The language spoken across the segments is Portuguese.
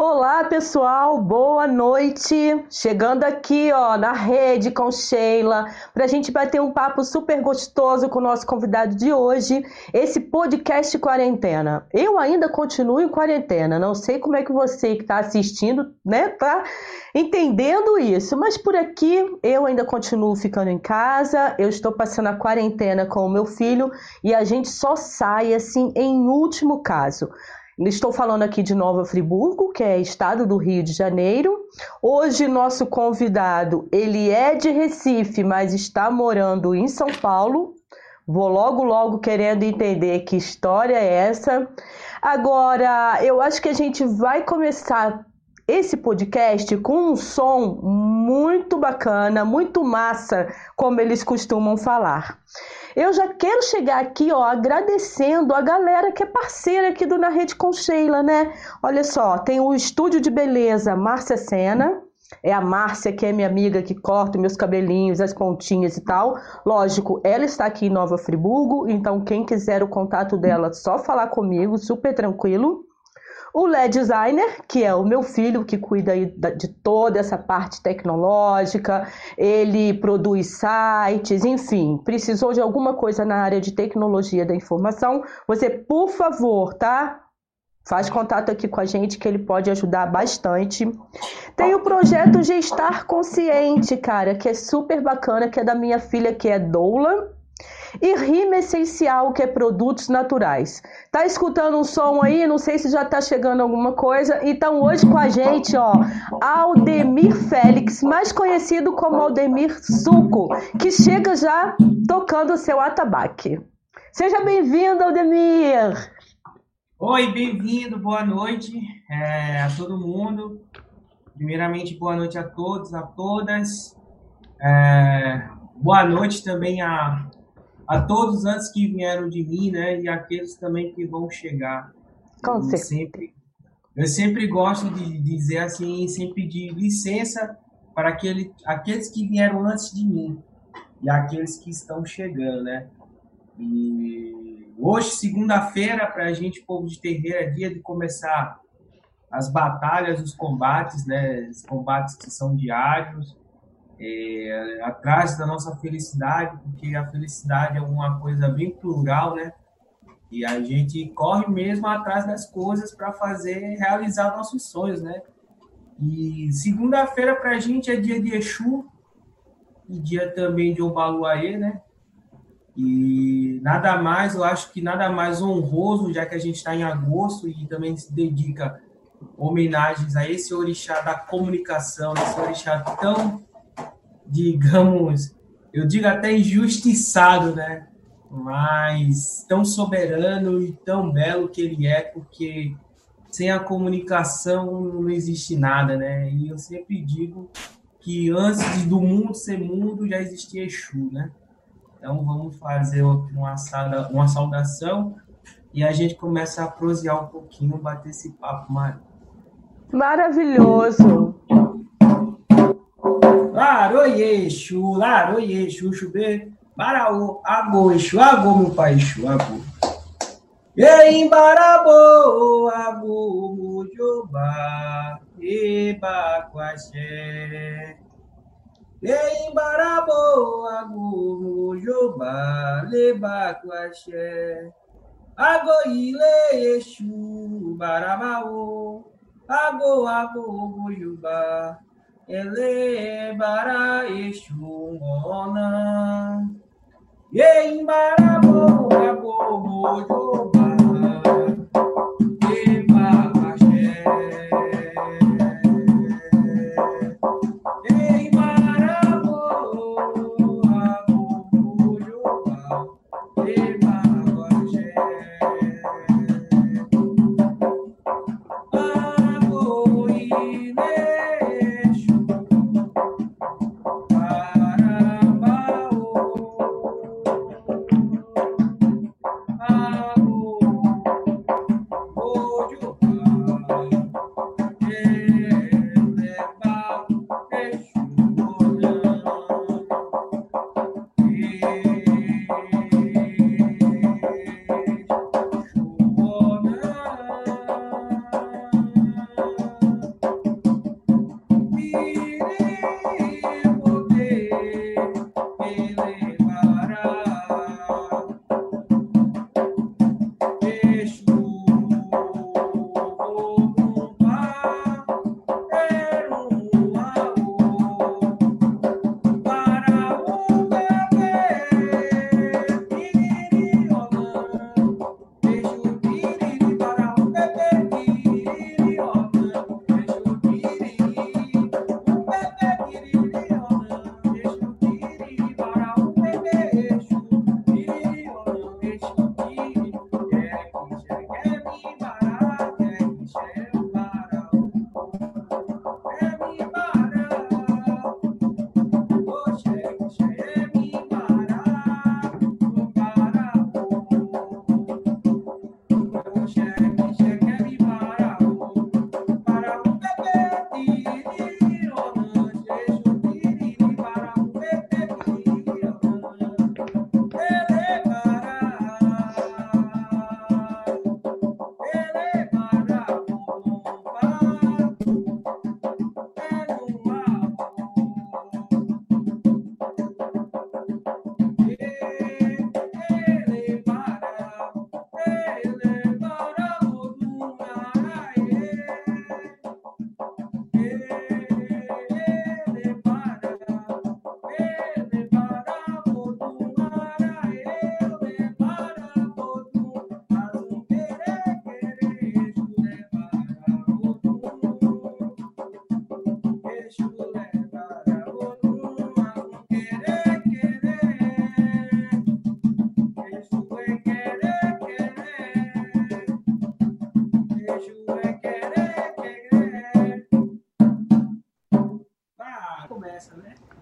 Olá, pessoal, boa noite. Chegando aqui, ó, na rede com Sheila, para gente bater um papo super gostoso com o nosso convidado de hoje, esse podcast quarentena. Eu ainda continuo em quarentena, não sei como é que você que está assistindo, né, tá entendendo isso, mas por aqui eu ainda continuo ficando em casa, eu estou passando a quarentena com o meu filho e a gente só sai assim em último caso. Estou falando aqui de Nova Friburgo, que é estado do Rio de Janeiro. Hoje nosso convidado, ele é de Recife, mas está morando em São Paulo. Vou logo logo querendo entender que história é essa. Agora, eu acho que a gente vai começar esse podcast com um som muito bacana, muito massa, como eles costumam falar. Eu já quero chegar aqui, ó, agradecendo a galera que é parceira aqui do Na Rede com Sheila, né? Olha só, tem o estúdio de beleza Márcia Sena, é a Márcia, que é minha amiga, que corta meus cabelinhos, as pontinhas e tal. Lógico, ela está aqui em Nova Friburgo, então quem quiser o contato dela, só falar comigo, super tranquilo. O LED Designer, que é o meu filho que cuida de toda essa parte tecnológica, ele produz sites, enfim, precisou de alguma coisa na área de tecnologia da informação, você, por favor, tá? Faz contato aqui com a gente que ele pode ajudar bastante. Tem o projeto Gestar Consciente, cara, que é super bacana, que é da minha filha, que é Doula e rima essencial, que é produtos naturais. Tá escutando um som aí? Não sei se já tá chegando alguma coisa. Então, hoje com a gente, ó, Aldemir Félix, mais conhecido como Aldemir Suco, que chega já tocando o seu atabaque. Seja bem-vindo, Aldemir! Oi, bem-vindo, boa noite é, a todo mundo. Primeiramente, boa noite a todos, a todas. É, boa noite também a a todos antes que vieram de mim, né, e aqueles também que vão chegar. Com eu sempre, eu sempre gosto de dizer assim, sem pedir licença para aquele, aqueles que vieram antes de mim e aqueles que estão chegando, né? E hoje, segunda-feira, para a gente, povo de terreiro, é dia de começar as batalhas, os combates, né? Os combates que são diários, é, atrás da nossa felicidade, porque a felicidade é uma coisa bem plural, né? E a gente corre mesmo atrás das coisas para fazer realizar nossos sonhos, né? E segunda-feira para a gente é dia de Exu e dia também de Obaluaê, né? E nada mais, eu acho que nada mais honroso, já que a gente está em agosto e também se dedica homenagens a esse orixá da comunicação, esse orixá tão digamos, eu digo até injustiçado, né? Mas tão soberano e tão belo que ele é, porque sem a comunicação não existe nada, né? E eu sempre digo que antes do mundo ser mundo já existia Exu, né? Então vamos fazer uma, sauda, uma saudação e a gente começa a prosear um pouquinho, bater esse papo Maravilhoso! Laroie, Exu, Laroie, Exu, Xubê, Baraú, Agô, Exu, Agô, meu pai, Exu, Agô. Em Barabô, Agô, Mujobá, Eba, Quaxé. Em Barabô, Agô, Mujobá, Leba, Quaxé. Agô, Ile, Exu, Barabaú, Agô, Agô, elebara exungona yeimbara boa boa joba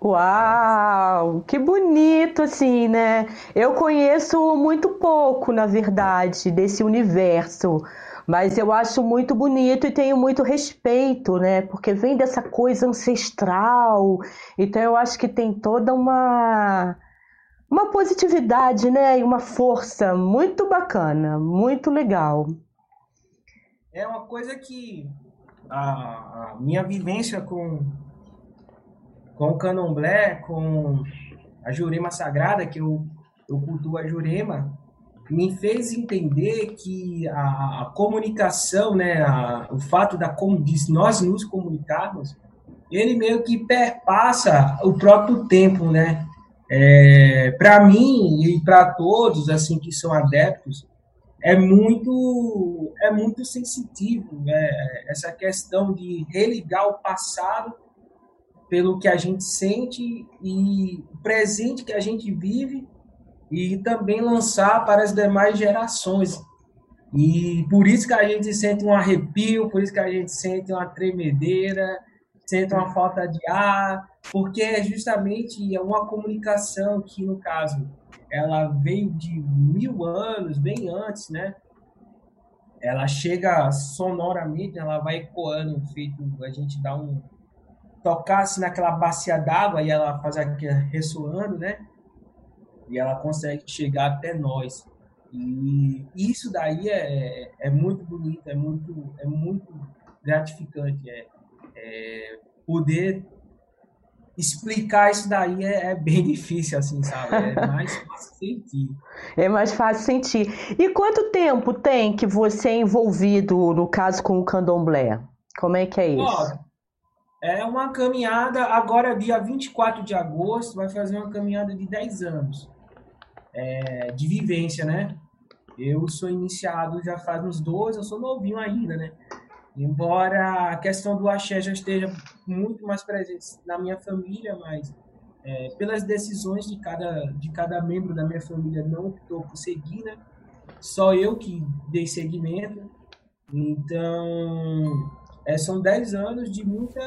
Uau, que bonito assim, né? Eu conheço muito pouco, na verdade, desse universo, mas eu acho muito bonito e tenho muito respeito, né? Porque vem dessa coisa ancestral, então eu acho que tem toda uma uma positividade, né? E uma força muito bacana, muito legal. É uma coisa que a, a minha vivência com com o candomblé, com a Jurema Sagrada, que eu, eu cultuo a Jurema, me fez entender que a, a comunicação, né, a, o fato da, de nós nos comunicarmos, ele meio que perpassa o próprio tempo, né? É, para mim e para todos assim que são adeptos é muito é muito sensitivo né? essa questão de religar o passado pelo que a gente sente e o presente que a gente vive e também lançar para as demais gerações. E por isso que a gente sente um arrepio, por isso que a gente sente uma tremedeira, sente uma falta de ar, porque é justamente uma comunicação que, no caso, ela veio de mil anos, bem antes, né? Ela chega sonoramente, ela vai ecoando, feito a gente dá um, tocasse naquela bacia d'água e ela faz aqui ressoando, né? E ela consegue chegar até nós. E isso daí é, é muito bonito, é muito, é muito gratificante. É, é poder explicar isso daí é, é, bem difícil, assim, sabe? É mais fácil sentir. É mais fácil sentir. E quanto tempo tem que você é envolvido, no caso, com o candomblé? Como é que é isso? Ó, é uma caminhada, agora dia 24 de agosto, vai fazer uma caminhada de 10 anos é, de vivência, né? Eu sou iniciado já faz uns 12, eu sou novinho ainda, né? Embora a questão do axé já esteja muito mais presente na minha família, mas é, pelas decisões de cada, de cada membro da minha família não optou por seguir, né? Só eu que dei seguimento. Então, é, são 10 anos de muita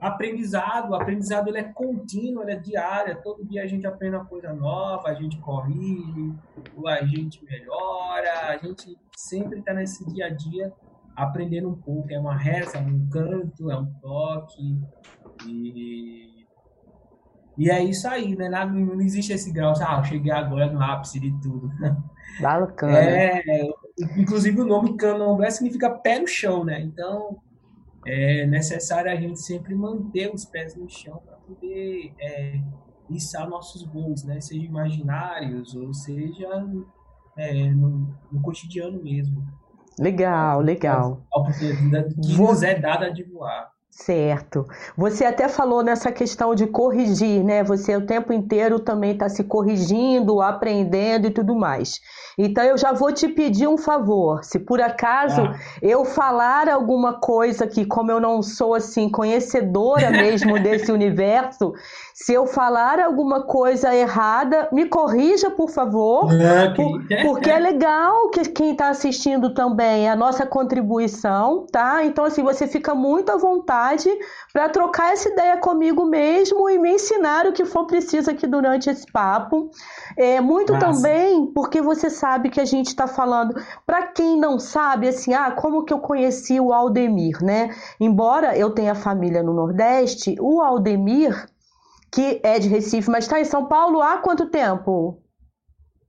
aprendizado, o aprendizado ele é contínuo, ele é diário, todo dia a gente aprende uma coisa nova, a gente corrige, a gente melhora, a gente sempre está nesse dia a dia aprendendo um pouco, é uma reza, é um canto, é um toque, e, e é isso aí, né? Não, não existe esse grau, ah, eu cheguei agora no ápice de tudo. Bacana. É, inclusive o nome candomblé significa pé no chão, né? Então, é necessário a gente sempre manter os pés no chão para poder é, içar nossos voos, né? Seja imaginários ou seja é, no, no, cotidiano mesmo. Legal, legal. A oportunidade que Vou... nos é dada de voar. Certo. Você até falou nessa questão de corrigir, né? Você o tempo inteiro também está se corrigindo, aprendendo e tudo mais. Então eu já vou te pedir um favor. Se por acaso ah. eu falar alguma coisa que, como eu não sou assim conhecedora mesmo desse universo, se eu falar alguma coisa errada, me corrija, por favor, ah, por, porque é legal que quem está assistindo também é a nossa contribuição, tá? Então assim você fica muito à vontade para trocar essa ideia comigo mesmo e me ensinar o que for preciso aqui durante esse papo. É muito Nossa. também porque você sabe que a gente está falando. Para quem não sabe, assim, ah, como que eu conheci o Aldemir, né? Embora eu tenha família no Nordeste, o Aldemir, que é de Recife, mas está em São Paulo há quanto tempo?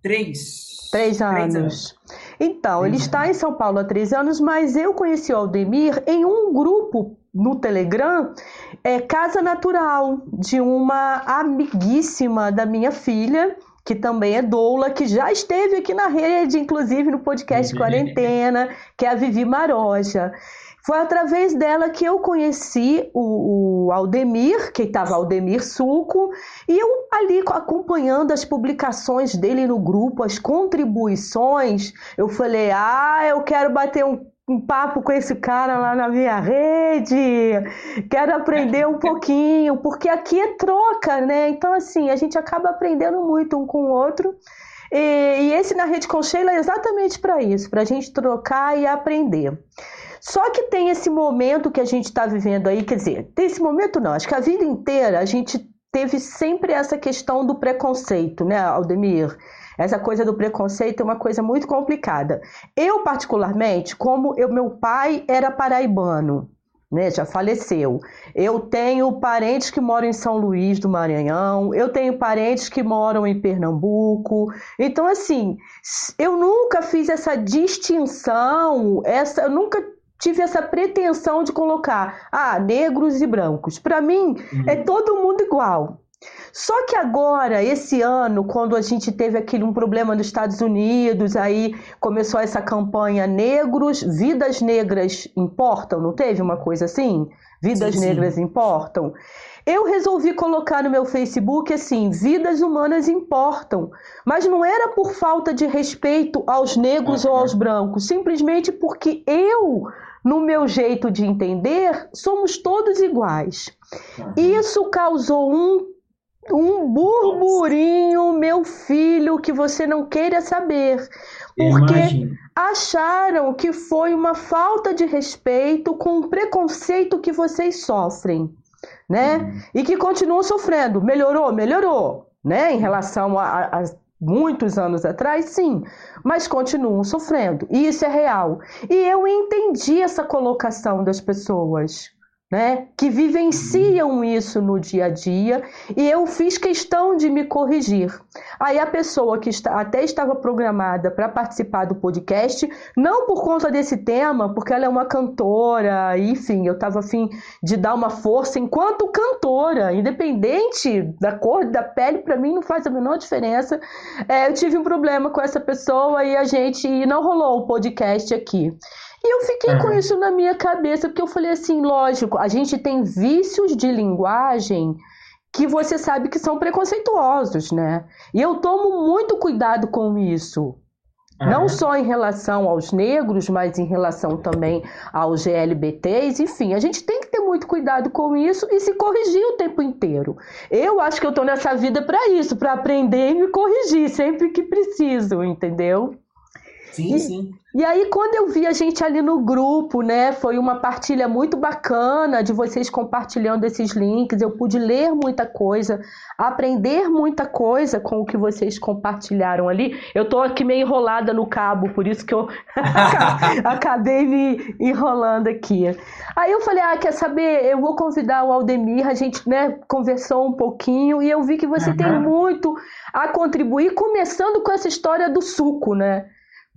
Três. Três anos. Três anos. Então, três ele anos. está em São Paulo há três anos, mas eu conheci o Aldemir em um grupo no Telegram, é Casa Natural, de uma amiguíssima da minha filha, que também é doula, que já esteve aqui na rede, inclusive no podcast Quarentena, que é a Vivi Maroja. Foi através dela que eu conheci o, o Aldemir, que estava Aldemir Suco, e eu ali acompanhando as publicações dele no grupo, as contribuições, eu falei: ah, eu quero bater um um papo com esse cara lá na minha rede, quero aprender um pouquinho, porque aqui é troca, né? Então, assim, a gente acaba aprendendo muito um com o outro. E, e esse na Rede com Sheila é exatamente para isso, para a gente trocar e aprender. Só que tem esse momento que a gente está vivendo aí, quer dizer, tem esse momento não, acho que a vida inteira a gente teve sempre essa questão do preconceito, né, Aldemir? Essa coisa do preconceito é uma coisa muito complicada. Eu, particularmente, como eu, meu pai era paraibano, né, já faleceu. Eu tenho parentes que moram em São Luís do Maranhão, eu tenho parentes que moram em Pernambuco. Então, assim, eu nunca fiz essa distinção, essa, eu nunca tive essa pretensão de colocar, ah, negros e brancos. Para mim, uhum. é todo mundo igual. Só que agora, esse ano, quando a gente teve aquele um problema nos Estados Unidos, aí começou essa campanha Negros, Vidas Negras Importam, não teve uma coisa assim? Vidas sim, Negras sim. Importam. Eu resolvi colocar no meu Facebook assim: vidas humanas importam. Mas não era por falta de respeito aos negros uhum. ou aos brancos, simplesmente porque eu no meu jeito de entender, somos todos iguais. Uhum. Isso causou um, um burburinho, meu filho, que você não queira saber. Porque acharam que foi uma falta de respeito com o preconceito que vocês sofrem, né? Uhum. E que continuam sofrendo. Melhorou? Melhorou. Né, em relação a, a, muitos anos atrás, sim, mas continuam sofrendo. E isso é real. E eu entendi essa colocação das pessoas né, que vivenciam isso no dia a dia, e eu fiz questão de me corrigir. Aí a pessoa que está, até estava programada para participar do podcast, não por conta desse tema, porque ela é uma cantora, enfim, eu estava afim de dar uma força enquanto cantora, independente da cor da pele, para mim não faz a menor diferença. É, eu tive um problema com essa pessoa e a gente e não rolou o podcast aqui. E eu fiquei uhum. com isso na minha cabeça, porque eu falei assim, lógico, a gente tem vícios de linguagem que você sabe que são preconceituosos, né? E eu tomo muito cuidado com isso. Uhum. Não só em relação aos negros, mas em relação também aos GLBTs, enfim, a gente tem que ter muito cuidado com isso e se corrigir o tempo inteiro. Eu acho que eu estou nessa vida para isso, para aprender e me corrigir sempre que preciso, entendeu? Sim, e, sim. E aí, quando eu vi a gente ali no grupo, né, foi uma partilha muito bacana de vocês compartilhando esses links. Eu pude ler muita coisa, aprender muita coisa com o que vocês compartilharam ali. Eu tô aqui meio enrolada no cabo, por isso que eu acabei me enrolando aqui. Aí eu falei: ah, quer saber? Eu vou convidar o Aldemir. A gente, né, conversou um pouquinho e eu vi que você uhum. tem muito a contribuir, começando com essa história do suco, né?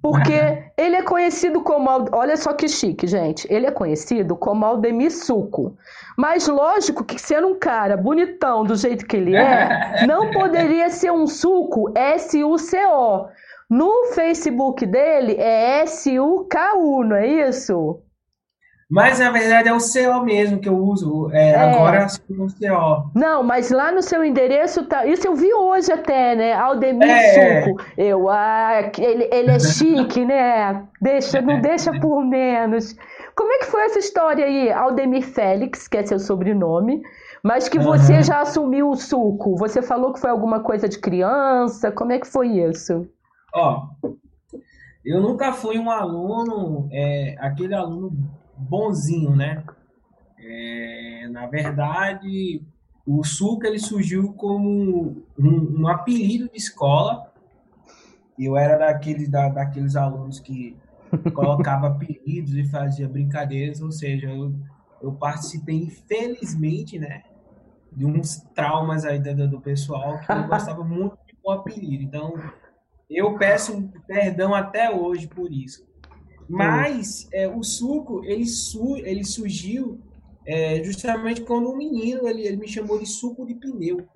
Porque ele é conhecido como. Olha só que chique, gente. Ele é conhecido como Aldemir Suco. Mas lógico que sendo um cara bonitão do jeito que ele é, não poderia ser um suco S-U-C-O. No Facebook dele é S-U-K-U, não é isso? Mas na verdade é o CO mesmo que eu uso. É, é. Agora o CO. Não, mas lá no seu endereço tá. Isso eu vi hoje até, né? Aldemir é. Suco. Eu, ah, ele, ele é chique, né? Deixa, não deixa por menos. Como é que foi essa história aí? Aldemir Félix, que é seu sobrenome, mas que você uhum. já assumiu o suco. Você falou que foi alguma coisa de criança. Como é que foi isso? Ó, eu nunca fui um aluno, é, aquele aluno bonzinho, né? É, na verdade, o Suca ele surgiu como um, um, apelido de escola. Eu era daqueles, da, daqueles alunos que colocava apelidos e fazia brincadeiras, ou seja, eu, eu participei, infelizmente, né? De uns traumas aí do, do pessoal que eu gostava muito do apelido. Então, eu peço perdão até hoje por isso. Mas é, o suco, ele, su, ele surgiu é, justamente quando um menino ele, ele me chamou de suco de pneu.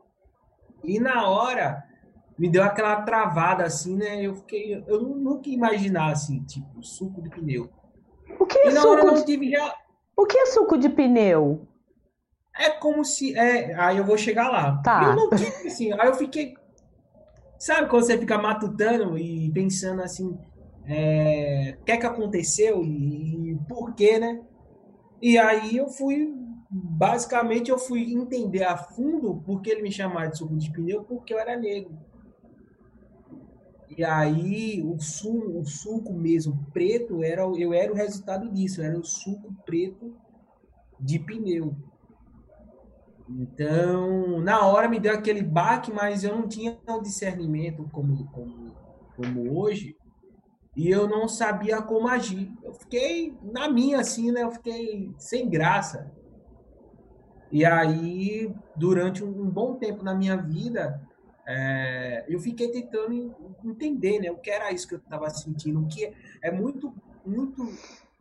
E na hora me deu aquela travada assim, né? Eu fiquei, eu nunca ia imaginar assim, tipo, suco de pneu. O que é suco de... Tive já... O que é suco de pneu? É como se, é, aí eu vou chegar lá. Tá. Eu não tive assim, aí eu fiquei Sabe quando você fica matutando e pensando assim, é, o que é que aconteceu e, e por quê, né? E aí eu fui, basicamente eu fui entender a fundo por que ele me chamava de suco de pneu, porque eu era negro. E aí o suco, o suco mesmo preto era eu era o resultado disso, era o suco preto de pneu. Então, na hora me deu aquele baque, mas eu não tinha o discernimento como, como, como hoje. E eu não sabia como agir. Eu fiquei na minha, assim, né? Eu fiquei sem graça. E aí, durante um bom tempo na minha vida, é, eu fiquei tentando entender, né? O que era isso que eu estava sentindo. O que é muito, muito,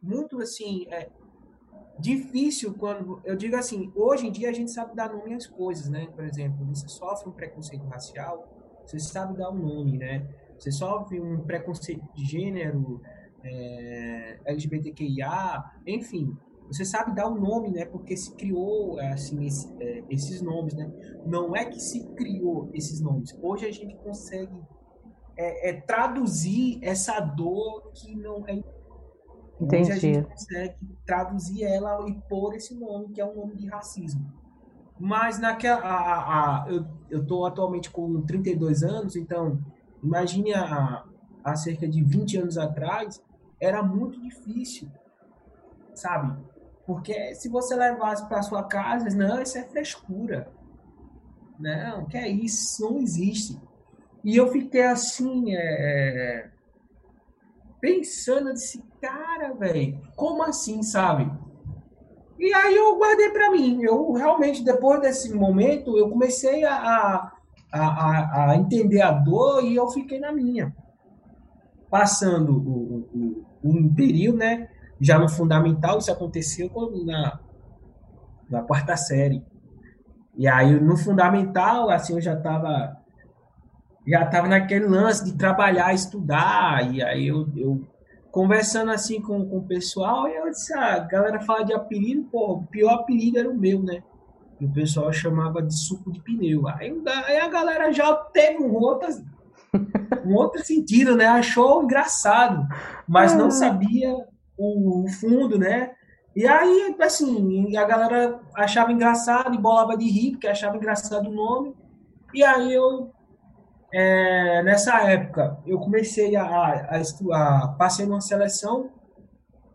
muito, assim, é, difícil quando eu digo assim, hoje em dia a gente sabe dar nome às coisas, né? Por exemplo, você sofre um preconceito racial, você sabe dar um nome, né? Você sofre um preconceito de gênero, é, LGBTQIA, enfim, você sabe dar um nome, né? Porque se criou assim esse, é, esses nomes, né? Não é que se criou esses nomes. Hoje a gente consegue é, é traduzir essa dor que não é Entendi. Onde a gente consegue traduzir ela e pôr esse nome, que é um nome de racismo. Mas naquela. A, a, eu, eu tô atualmente com 32 anos, então imagine há, há cerca de 20 anos atrás, era muito difícil, sabe? Porque se você levasse para sua casa, não, isso é frescura. Não, que é isso, não existe. E eu fiquei assim, é, pensando, eu disse, cara, velho, como assim, sabe? E aí eu guardei para mim. Eu realmente, depois desse momento, eu comecei a, a, a, a, entender a dor e eu fiquei na minha. Passando o, o, um período, né? Já no fundamental, isso aconteceu na, na quarta série. E aí, no fundamental, assim, eu já estava já tava naquele lance de trabalhar, estudar, e aí eu, eu conversando assim com, com o pessoal, eu disse, ah, a galera fala de apelido, pô, o pior apelido era o meu, né? E o pessoal chamava de suco de pneu. Aí, aí a galera já teve um outro, um outro sentido, né? Achou engraçado, mas não ah. sabia o, o fundo, né? E aí, assim, a galera achava engraçado e bolava de rir, porque achava engraçado o nome. E aí eu é, nessa época, eu comecei a, a, a, passei numa seleção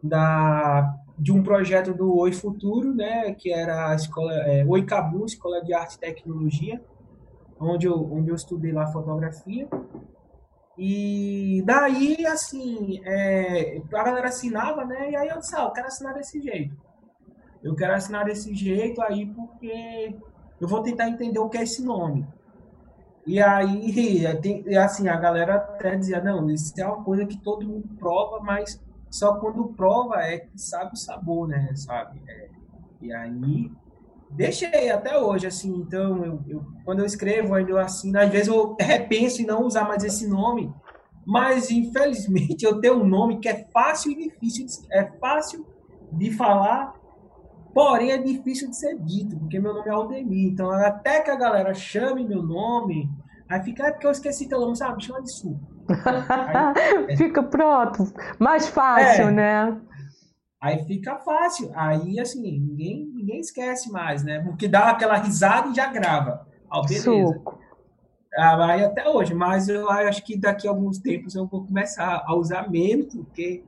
da, de um projeto do Oi Futuro, né, que era a escola é, Oi Cabu, Escola de Arte e Tecnologia, onde eu, onde eu estudei lá fotografia. E daí, assim, é, a galera assinava, né? E aí eu disse, ah, eu quero assinar desse jeito. Eu quero assinar desse jeito aí porque eu vou tentar entender o que é esse nome. E aí, assim, a galera até dizia, não, isso é uma coisa que todo mundo prova, mas só quando prova é que sabe o sabor, né, sabe? É, e aí, deixei até hoje, assim, então, eu, eu, quando eu escrevo, ainda eu assino, às vezes eu repenso em não usar mais esse nome, mas, infelizmente, eu tenho um nome que é fácil e difícil, de, é fácil de falar Porém, é difícil de ser dito, porque meu nome é Aldemir. Então, até que a galera chame meu nome, aí fica, é porque eu esqueci teu nome, sabe? Chama de Sul. Aí, fica pronto. Mais fácil, é, né? Aí fica fácil. Aí, assim, ninguém, ninguém esquece mais, né? Porque dá aquela risada e já grava. Ah, beleza. Suco. Ah, aí até hoje, mas eu acho que daqui a alguns tempos eu vou começar a usar menos, porque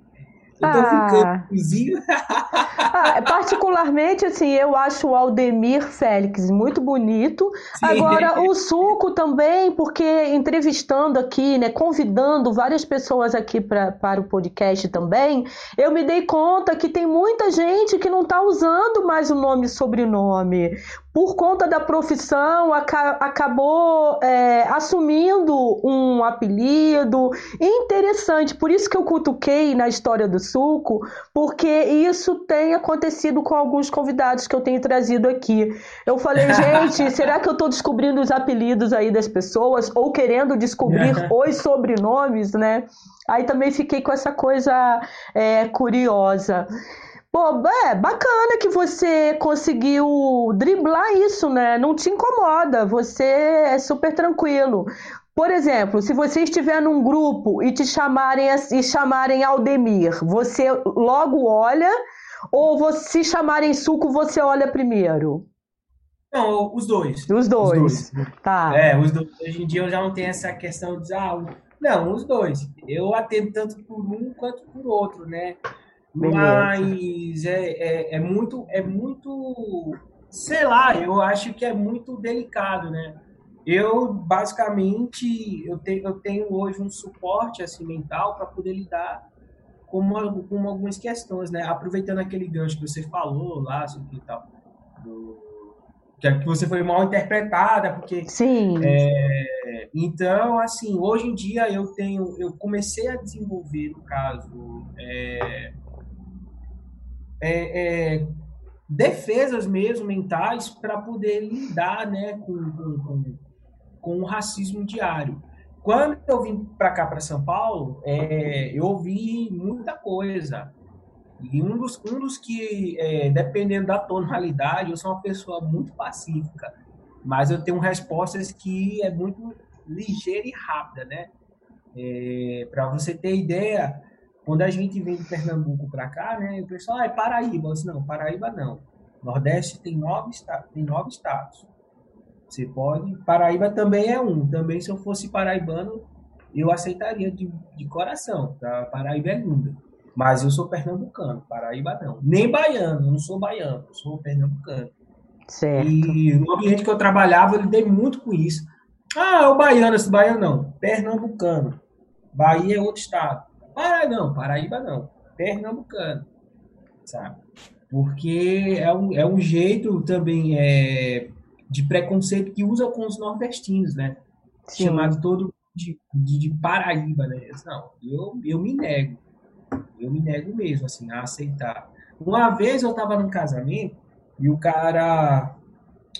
eu tô ah. ficando cozinho. ah, particularmente, assim, eu acho o Aldemir Félix muito bonito. Sim. Agora, o Suco também, porque entrevistando aqui, né, convidando várias pessoas aqui pra, para o podcast também, eu me dei conta que tem muita gente que não está usando mais o nome e sobrenome por conta da profissão, acabou é, assumindo um apelido interessante. Por isso que eu cutuquei na história do suco, porque isso tem acontecido com alguns convidados que eu tenho trazido aqui. Eu falei, gente, será que eu estou descobrindo os apelidos aí das pessoas ou querendo descobrir os sobrenomes, né? Aí também fiquei com essa coisa é, curiosa. Pô, é bacana que você conseguiu driblar isso, né? Não te incomoda, você é super tranquilo. Por exemplo, se você estiver num grupo e te chamarem e chamarem Aldemir, você logo olha ou você, se chamarem Suco, você olha primeiro? Não, os dois. Os dois. Os dois. Tá. É, os dois. Hoje em dia eu já não tenho essa questão de ah, Não, os dois. Eu atendo tanto por um quanto por outro, né? Mas é, é, é, muito, é muito, sei lá, eu acho que é muito delicado, né? Eu, basicamente, eu tenho, eu tenho hoje um suporte assim, mental para poder lidar com, uma, com algumas questões, né? Aproveitando aquele gancho que você falou lá, sobre tal, do, que você foi mal interpretada, porque... Sim. É, então, assim, hoje em dia eu tenho, eu comecei a desenvolver, no caso, é, é, é defesas mesmo mentais para poder lidar, né, com, com, com, o racismo diário. Quando eu vim para cá, para São Paulo, é, eu ouvi muita coisa. E um dos, um dos que, é, dependendo da tonalidade, eu sou uma pessoa muito pacífica, mas eu tenho respostas que é muito ligeira e rápida, né? É, para você ter ideia, quando a gente vem de Pernambuco para cá, né, o pessoal, ah, é Paraíba. Eu disse, não, Paraíba não. Nordeste tem nove, estados, tem nove estados. Você pode. Paraíba também é um. Também, se eu fosse paraibano, eu aceitaria de, de coração. Tá? Paraíba é linda. Mas eu sou pernambucano, Paraíba não. Nem baiano, eu não sou baiano, eu sou pernambucano. Certo. E no ambiente que eu trabalhava, eu lidei muito com isso. Ah, é o baiano, esse baiano não. Pernambucano. Bahia é outro estado. Paraíba não, Paraíba não. Pernambucano. Sabe? Porque é um, é um jeito também é, de preconceito que usa com os nordestinos, né? Sim. Chamado todo de, de, de Paraíba, né? Não, eu, eu me nego. Eu me nego mesmo, assim, a aceitar. Uma vez eu tava num casamento e o cara.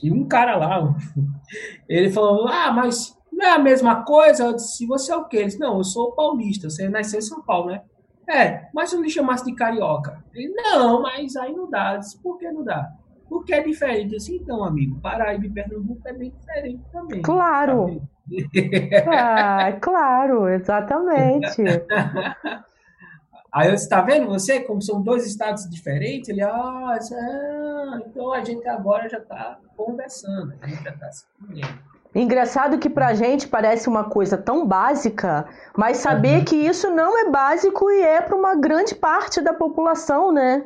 E um cara lá, ele falou: Ah, mas não é a mesma coisa? Eu disse: Você é o quê? Ele disse: Não, eu sou paulista, você nasceu em São Paulo, né? É, mas se eu me chamasse de carioca? Ele: Não, mas aí não dá. Eu disse: Por que não dá? Porque é diferente. Eu disse: Então, amigo, Paraíba e Pernambuco é bem diferente também. Claro. ah, claro, exatamente. Aí eu disse, tá vendo você, como são dois estados diferentes? Ele, ah, é, então a gente agora já está conversando, a gente já está se Engraçado que pra gente parece uma coisa tão básica, mas saber uhum. que isso não é básico e é para uma grande parte da população, né?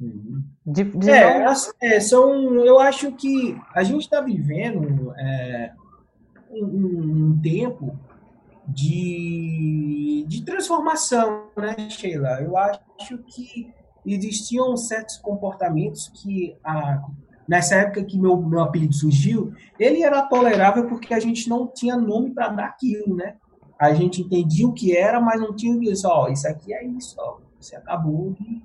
Uhum. De, de é, não... é, são, eu acho que a gente está vivendo é, um, um tempo de, de transformação, né, Sheila? Eu acho que existiam certos comportamentos que, a, nessa época que meu, meu apelido surgiu, ele era tolerável porque a gente não tinha nome para dar aquilo, né? A gente entendia o que era, mas não tinha isso. Ó, isso aqui é isso, ó. Você acabou de,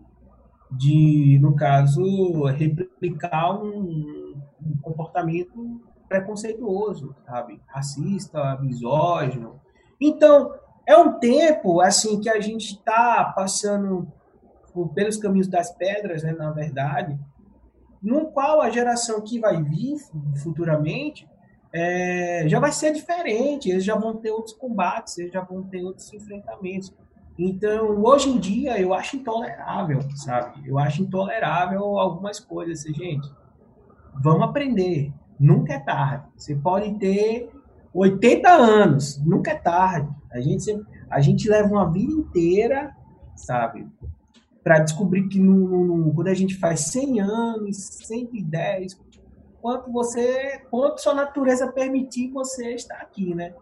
de no caso, replicar um, um comportamento preconceituoso, sabe? Racista, misógino, então, é um tempo assim que a gente está passando pelos caminhos das pedras, né, na verdade, no qual a geração que vai vir futuramente é, já vai ser diferente, eles já vão ter outros combates, eles já vão ter outros enfrentamentos. Então, hoje em dia, eu acho intolerável, sabe? Eu acho intolerável algumas coisas. Gente, vamos aprender. Nunca é tarde. Você pode ter 80 anos, nunca é tarde. A gente, a gente leva uma vida inteira, sabe, para descobrir que no, no, quando a gente faz 100 anos, 110, quanto você, quanto sua natureza permitir você estar aqui, né?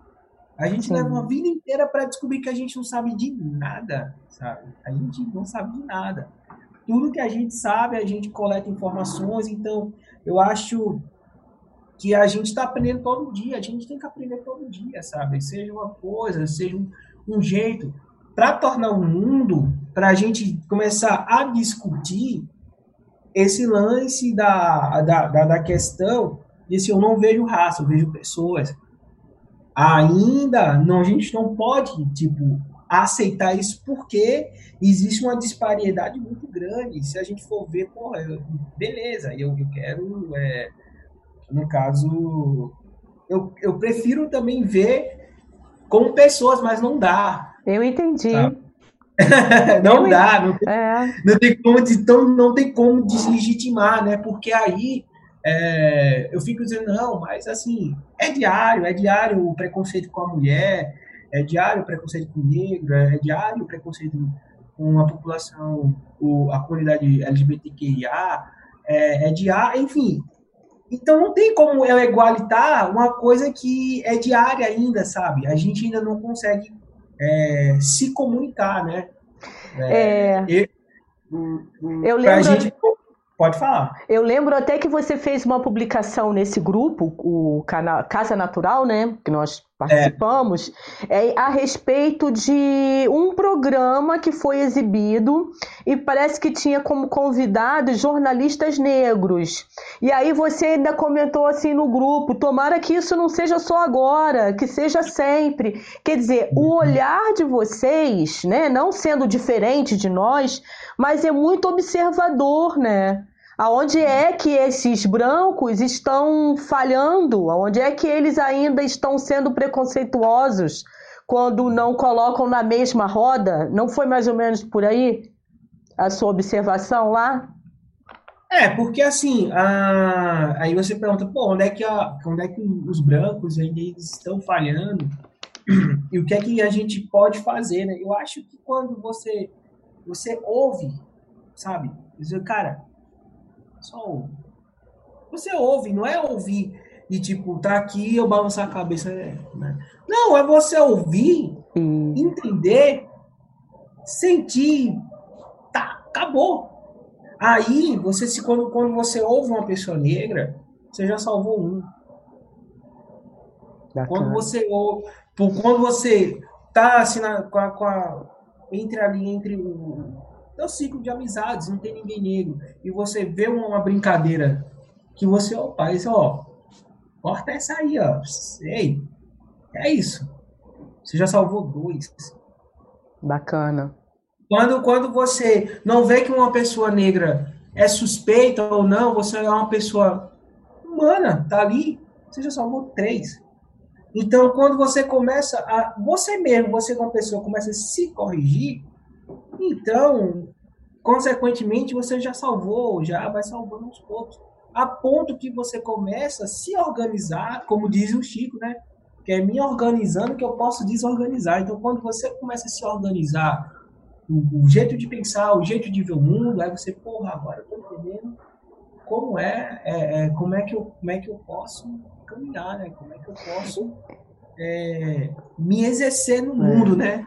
A gente Sim. leva uma vida inteira para descobrir que a gente não sabe de nada, sabe? A gente não sabe de nada. Tudo que a gente sabe, a gente coleta informações, então eu acho que a gente está aprendendo todo dia, a gente tem que aprender todo dia, sabe? Seja uma coisa, seja um, um jeito, para tornar o mundo, para a gente começar a discutir esse lance da, da, da, da questão de se eu não vejo raça, eu vejo pessoas. Ainda não, a gente não pode, tipo, aceitar isso porque existe uma disparidade muito grande. Se a gente for ver, porra, eu, beleza, eu, eu quero é, no caso, eu, eu prefiro também ver com pessoas, mas não dá. Eu entendi. não dá, não tem, é. não tem, como, então, não tem como deslegitimar, né? Porque aí é, eu fico dizendo, não, mas assim, é diário, é diário o preconceito com a mulher, é diário o preconceito com negro, é diário o preconceito com a população, o, a comunidade LGBTQIA, é, é diário, enfim. Então não tem como eu igualitar uma coisa que é diária ainda, sabe? A gente ainda não consegue é, se comunicar, né? É, eu, eu lembro. Gente, pode falar. Eu lembro até que você fez uma publicação nesse grupo, o Casa Natural, né? Que nós participamos, é. é. a respeito de um programa que foi exibido e parece que tinha como convidados jornalistas negros. E aí você ainda comentou assim no grupo: tomara que isso não seja só agora, que seja sempre. Quer dizer, o uhum. olhar de vocês, né, não sendo diferente de nós, mas é muito observador, né? Aonde é que esses brancos estão falhando? Aonde é que eles ainda estão sendo preconceituosos quando não colocam na mesma roda? Não foi mais ou menos por aí a sua observação lá? É, porque assim, a... aí você pergunta, pô, onde é que, a... onde é que os brancos ainda estão falhando? E o que é que a gente pode fazer, né? Eu acho que quando você, você ouve, sabe? Dizer, cara, só ouve. Você ouve, não é ouvir e tipo, tá aqui eu balançar a cabeça. Né? Não, é você ouvir, hum. entender, sentir. Tá, acabou. Aí, você se quando, quando você ouve uma pessoa negra, você já salvou um. Bacana. Quando você ouve, quando você tá assim na, com a, com a, entre ali entre o é o ciclo de amizades, não tem ninguém negro. E você vê uma, brincadeira que você, opa, isso, ó, corta essa aí, ó. Ei, é isso. Você já salvou dois. Bacana. Quando, quando você não vê que uma pessoa negra é suspeita ou não, você é uma pessoa humana, tá ali, você já salvou três. Então, quando você começa a. Você mesmo, você como pessoa, começa a se corrigir, então, consequentemente, você já salvou, já vai salvando aos poucos. A ponto que você começa a se organizar, como diz o Chico, né? Que é me organizando que eu posso desorganizar. Então, quando você começa a se organizar, o, o jeito de pensar, o jeito de ver o mundo, aí você, porra, agora eu tô entendendo como é, é, é, como é que eu como é que eu posso caminhar, né? Como é que eu posso é, me exercer no mundo, é. né?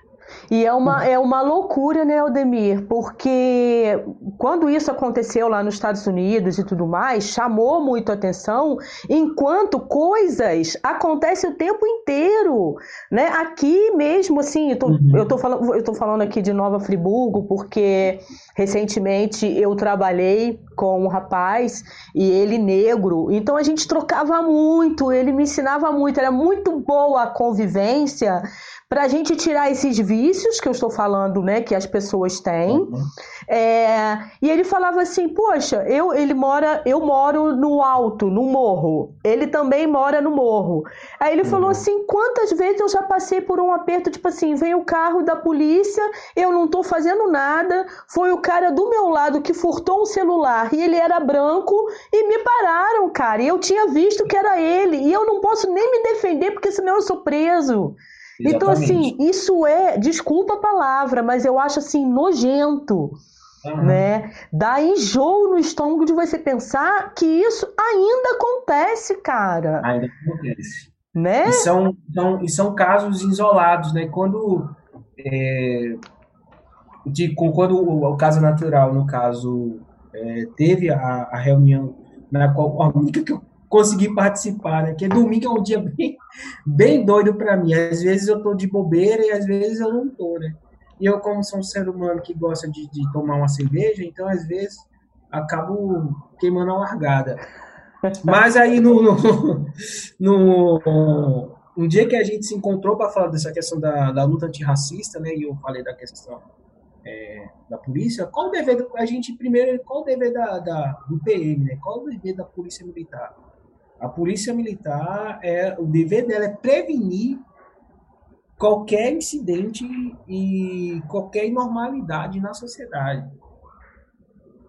E é uma, é uma loucura, né, Aldemir? Porque quando isso aconteceu lá nos Estados Unidos e tudo mais, chamou muito atenção, enquanto coisas acontecem o tempo inteiro, né? Aqui mesmo, assim, eu tô, uhum. eu tô, falando, eu tô falando aqui de Nova Friburgo, porque recentemente eu trabalhei com um rapaz e ele negro, então a gente trocava muito, ele me ensinava muito, era muito boa a convivência, para a gente tirar esses vícios que eu estou falando, né, que as pessoas têm. Uhum. É, e ele falava assim, poxa, eu, ele mora, eu moro no alto, no morro. Ele também mora no morro. Aí ele uhum. falou assim, quantas vezes eu já passei por um aperto, tipo assim, vem o carro da polícia, eu não estou fazendo nada, foi o cara do meu lado que furtou um celular e ele era branco e me pararam, cara. E eu tinha visto que era ele e eu não posso nem me defender porque senão eu sou preso. Exatamente. Então, assim, isso é, desculpa a palavra, mas eu acho assim, nojento. Uhum. Né? Dá enjoo no estômago de você pensar que isso ainda acontece, cara. Ainda acontece. Né? E são, são, e são casos isolados, né? Quando, é, de, quando o, o caso natural, no caso, é, teve a, a reunião na qual a única que eu conseguir participar, né? Que domingo é um dia bem, bem doido para mim. Às vezes eu tô de bobeira e às vezes eu não tô, né? E eu, como sou um ser humano que gosta de, de tomar uma cerveja, então às vezes acabo queimando a largada. Mas aí no, no, no, um dia que a gente se encontrou para falar dessa questão da, da luta antirracista, né? E eu falei da questão é, da polícia, qual o dever do, a gente primeiro, qual o dever da, da, do PM, né? Qual o dever da polícia militar? A polícia militar é o dever dela é prevenir qualquer incidente e qualquer inormalidade na sociedade.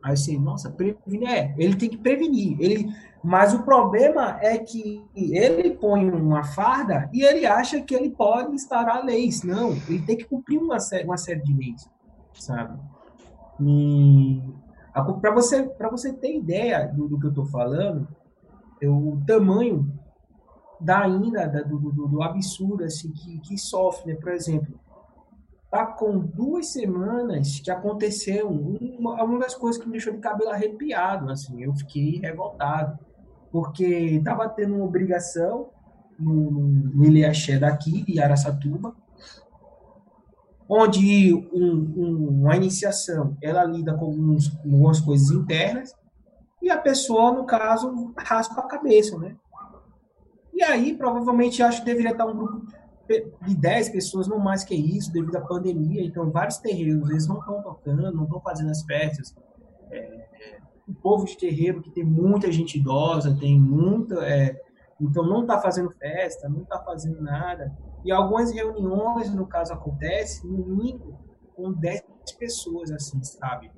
Aí você, nossa, prevenir, é, ele tem que prevenir. Ele, mas o problema é que ele põe uma farda e ele acha que ele pode instaurar leis. Não, ele tem que cumprir uma série, uma série de leis, sabe? para você, para você ter ideia do, do que eu estou falando, eu, o tamanho da ainda do, do, do, absurdo assim que, que sofre, né? Por exemplo, tá com duas semanas que aconteceu uma, uma das coisas que me deixou de cabelo arrepiado, assim, eu fiquei revoltado, porque estava tendo uma obrigação no, no Ilhaxé daqui, de Araçatuba, onde um, um, uma iniciação, ela lida com algumas coisas internas, e a pessoa, no caso, raspa a cabeça, né? E aí, provavelmente, acho que deveria estar um grupo de 10 pessoas, não mais que isso, devido à pandemia. Então, vários terreiros, eles não estão tocando, não estão fazendo as festas. É, o povo de terreiro, que tem muita gente idosa, tem muita. É, então, não está fazendo festa, não está fazendo nada. E algumas reuniões, no caso, acontecem, no mínimo, com 10 pessoas, assim, sabe?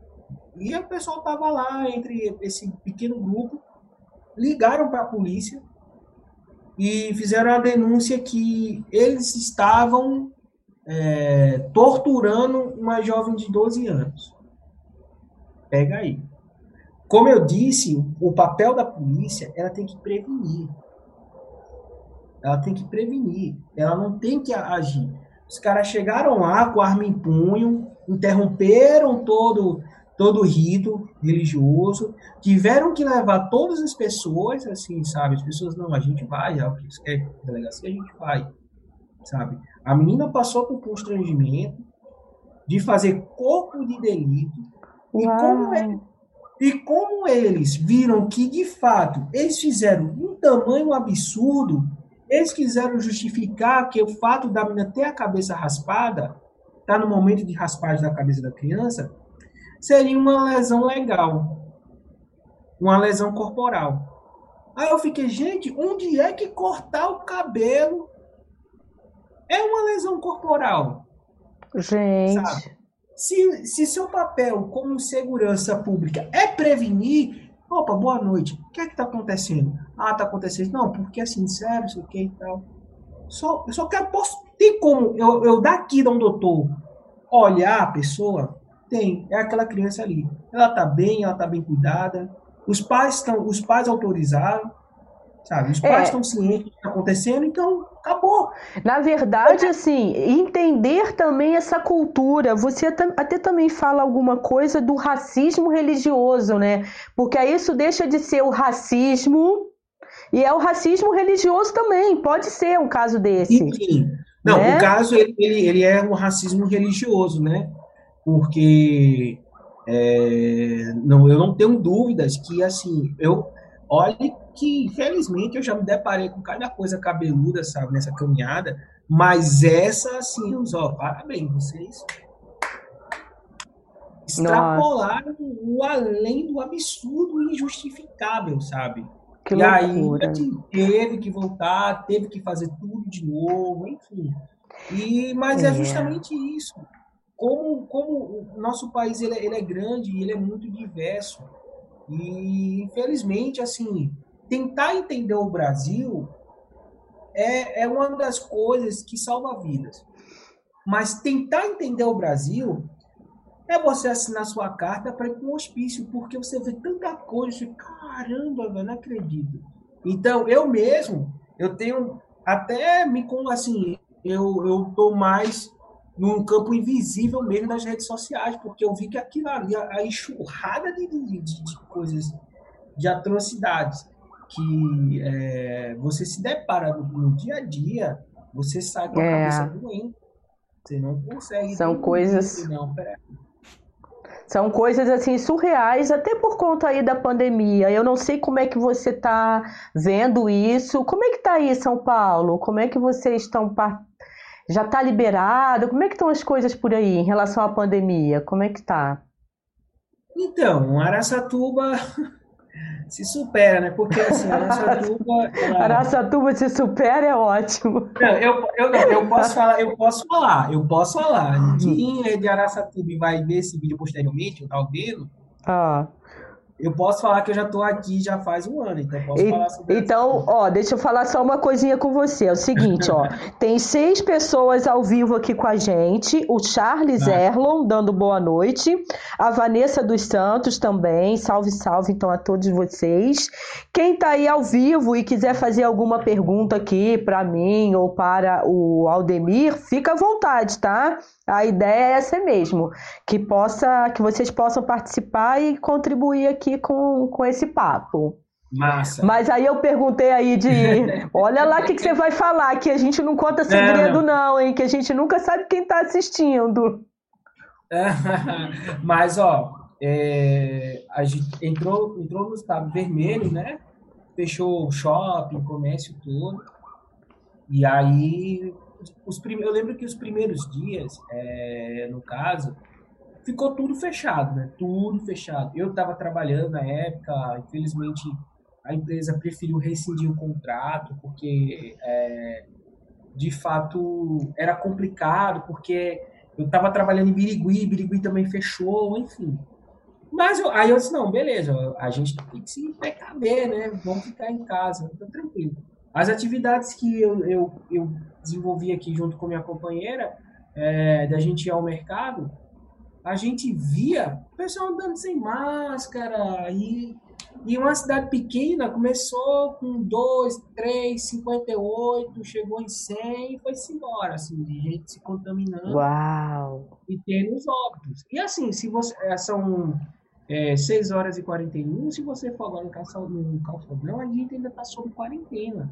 E o pessoal estava lá, entre esse pequeno grupo, ligaram para a polícia e fizeram a denúncia que eles estavam é, torturando uma jovem de 12 anos. Pega aí. Como eu disse, o papel da polícia, ela tem que prevenir. Ela tem que prevenir. Ela não tem que agir. Os caras chegaram lá com arma em punho, interromperam todo todo rito religioso, tiveram que levar todas as pessoas, assim, sabe? As pessoas, não, a gente vai, é o que quer delegacia, a gente vai, sabe? A menina passou por constrangimento de fazer corpo de delito, e como, ele, e como eles viram que, de fato, eles fizeram um tamanho absurdo, eles quiseram justificar que o fato da menina ter a cabeça raspada, tá no momento de raspagem da cabeça da criança, seria uma lesão legal, uma lesão corporal. Aí eu fiquei, gente, onde é que cortar o cabelo é uma lesão corporal? Gente. Sabe? Se, se seu papel como segurança pública é prevenir, opa, boa noite, o que é que tá acontecendo? Ah, tá acontecendo. Não, porque assim, sério, sei o que e tal. Só, eu só quero, posso, tem como eu, eu daqui da um doutor olhar a pessoa tem, é aquela criança ali. Ela tá bem, ela tá bem cuidada. Os pais estão, os pais autorizaram, sabe? Os pais é. estão cientes do que está acontecendo, então acabou. Na verdade, assim, entender também essa cultura. Você até também fala alguma coisa do racismo religioso, né? Porque aí isso deixa de ser o racismo e é o racismo religioso também. Pode ser um caso desse. Sim. Não, né? o caso ele, ele, é o racismo religioso, né? porque é, não, eu não tenho dúvidas que, assim, eu. Olhe que, infelizmente, eu já me deparei com cada coisa cabeluda, sabe, nessa caminhada, mas essa, assim, ó, parabéns, vocês extrapolaram o além do absurdo e injustificável, sabe? Que e loucura. aí teve que voltar, teve que fazer tudo de novo, enfim. E, mas é, é justamente isso como, como o nosso país ele, é, ele é grande e ele é muito diverso. E, infelizmente, assim, tentar entender o Brasil é, é uma das coisas que salva vidas. Mas tentar entender o Brasil é você assinar sua carta para ir para um hospício, porque você vê tanta coisa, caramba, eu não acredito. Então, eu mesmo, eu tenho até me com assim, eu eu tô mais num campo invisível mesmo nas redes sociais, porque eu vi que aquilo ali, a enxurrada de, de, de coisas, de atrocidades que é, você se depara no, no, dia a dia, você sai com a é. cabeça doente. Você não consegue. São coisas. Não, São coisas assim surreais, até por conta aí da pandemia. Eu não sei como é que você está vendo isso. Como é que está aí São Paulo? Como é que vocês estão já está liberado? Como é que estão as coisas por aí em relação à pandemia? Como é que está? Então, Araçatuba se supera, né? Porque assim, Araçatuba. Ela... Araçatuba se supera é ótimo. Não, eu, eu, eu posso falar, eu posso falar, eu posso falar. Quem é de Araçatuba e vai ver esse vídeo posteriormente, ou tá vendo, Ah. Eu posso falar que eu já estou aqui já faz um ano, então posso e, falar sobre Então, ó, deixa eu falar só uma coisinha com você. É o seguinte, ó. tem seis pessoas ao vivo aqui com a gente. O Charles ah. Erlon dando boa noite. A Vanessa dos Santos também. Salve, salve, então, a todos vocês. Quem está aí ao vivo e quiser fazer alguma pergunta aqui para mim ou para o Aldemir, fica à vontade, tá? A ideia é essa mesmo, que possa, que vocês possam participar e contribuir aqui com, com esse papo. Massa. Mas aí eu perguntei aí de, olha lá o que, que, você vai falar, que a gente não conta segredo não. não, hein, que a gente nunca sabe quem está assistindo. Mas ó, é, a gente entrou, entrou no estado vermelho, né? Fechou o shopping, comércio todo. E aí os prime... eu lembro que os primeiros dias, é, no caso, ficou tudo fechado, né? Tudo fechado. Eu estava trabalhando na época, infelizmente a empresa preferiu rescindir o contrato porque é, de fato era complicado, porque eu estava trabalhando em Birigui, Birigui também fechou, enfim. Mas eu, aí eu disse, não, beleza, a gente tem que se precaver, né? Vamos ficar em casa, tá tranquilo. As atividades que eu, eu, eu desenvolvi aqui junto com minha companheira, é, da gente ir ao mercado, a gente via o pessoal andando sem máscara e, e uma cidade pequena começou com 2, 3, 58, chegou em 100 e foi-se embora, assim, de gente se contaminando Uau. e tendo os óbitos. E assim, se você, é, são é, 6 horas e 41, se você for agora no calçadão, a gente ainda está sob quarentena.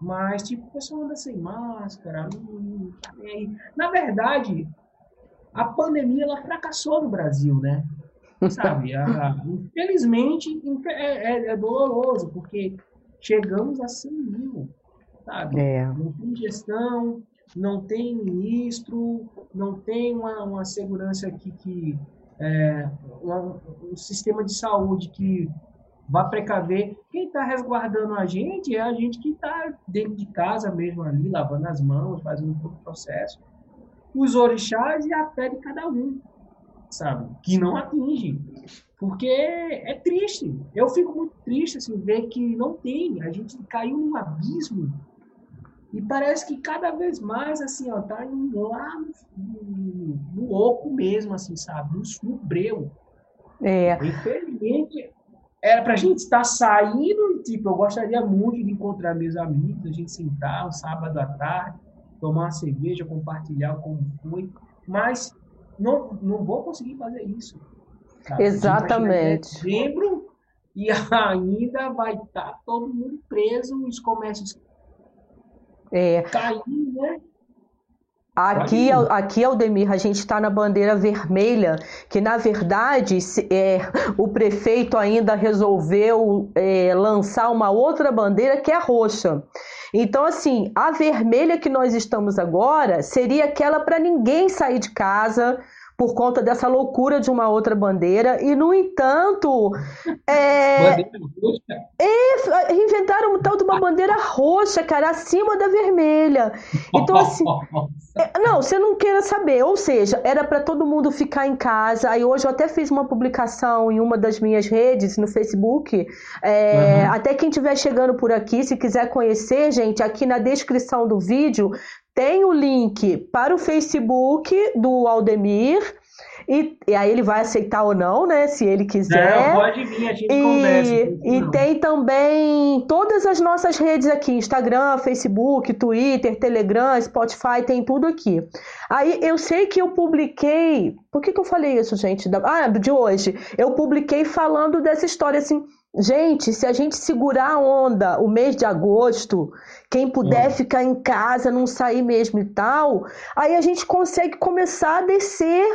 Mas, tipo, o pessoal anda sem máscara. Não, não, na verdade, a pandemia ela fracassou no Brasil, né? Sabe? A, infelizmente, é, é, é, doloroso, porque chegamos a 100 mil, sabe? É. Não tem gestão, não tem ministro, não tem uma, uma segurança aqui que. É, uma, um sistema de saúde que vá precaver. Quem está resguardando a gente é a gente que está dentro de casa mesmo ali, lavando as mãos, fazendo todo o processo. Os orixás e a fé de cada um, sabe? Que não atinge. Porque é triste. Eu fico muito triste assim, ver que não tem. A gente caiu num abismo e parece que cada vez mais, assim, ó, tá indo lá no, no, oco mesmo, assim, sabe? No, no breu. É. Infelizmente, era pra gente estar saindo, tipo, eu gostaria muito de encontrar meus amigos, a gente sentar um sábado à tarde, tomar uma cerveja, compartilhar como foi, mas não, não vou conseguir fazer isso. Sabe? Exatamente. Dezembro e ainda vai estar tá todo mundo preso, os comércios é. né? Aqui, aqui, Aldemir, a gente está na bandeira vermelha, que na verdade é, o prefeito ainda resolveu é, lançar uma outra bandeira que é roxa. Então, assim, a vermelha que nós estamos agora seria aquela para ninguém sair de casa, por conta dessa loucura de uma outra bandeira. E, no entanto, é, é, inventaram um tal de uma bandeira roxa, cara, acima da vermelha. Então, assim, é, não, você não queira saber. Ou seja, era para todo mundo ficar em casa. Aí hoje eu até fiz uma publicação em uma das minhas redes, no Facebook. É, uhum. Até quem estiver chegando por aqui, se quiser conhecer, gente, aqui na descrição do vídeo tem o link para o Facebook do Aldemir. E, e, aí ele vai aceitar ou não, né? Se ele quiser. Não, pode vir, a gente e, conversa. E tem também todas as nossas redes aqui: Instagram, Facebook, Twitter, Telegram, Spotify, tem tudo aqui. Aí eu sei que eu publiquei. Por que, que eu falei isso, gente? Ah, de hoje. Eu publiquei falando dessa história assim. Gente, se a gente segurar a onda o mês de agosto, quem puder hum. ficar em casa, não sair mesmo e tal, aí a gente consegue começar a descer,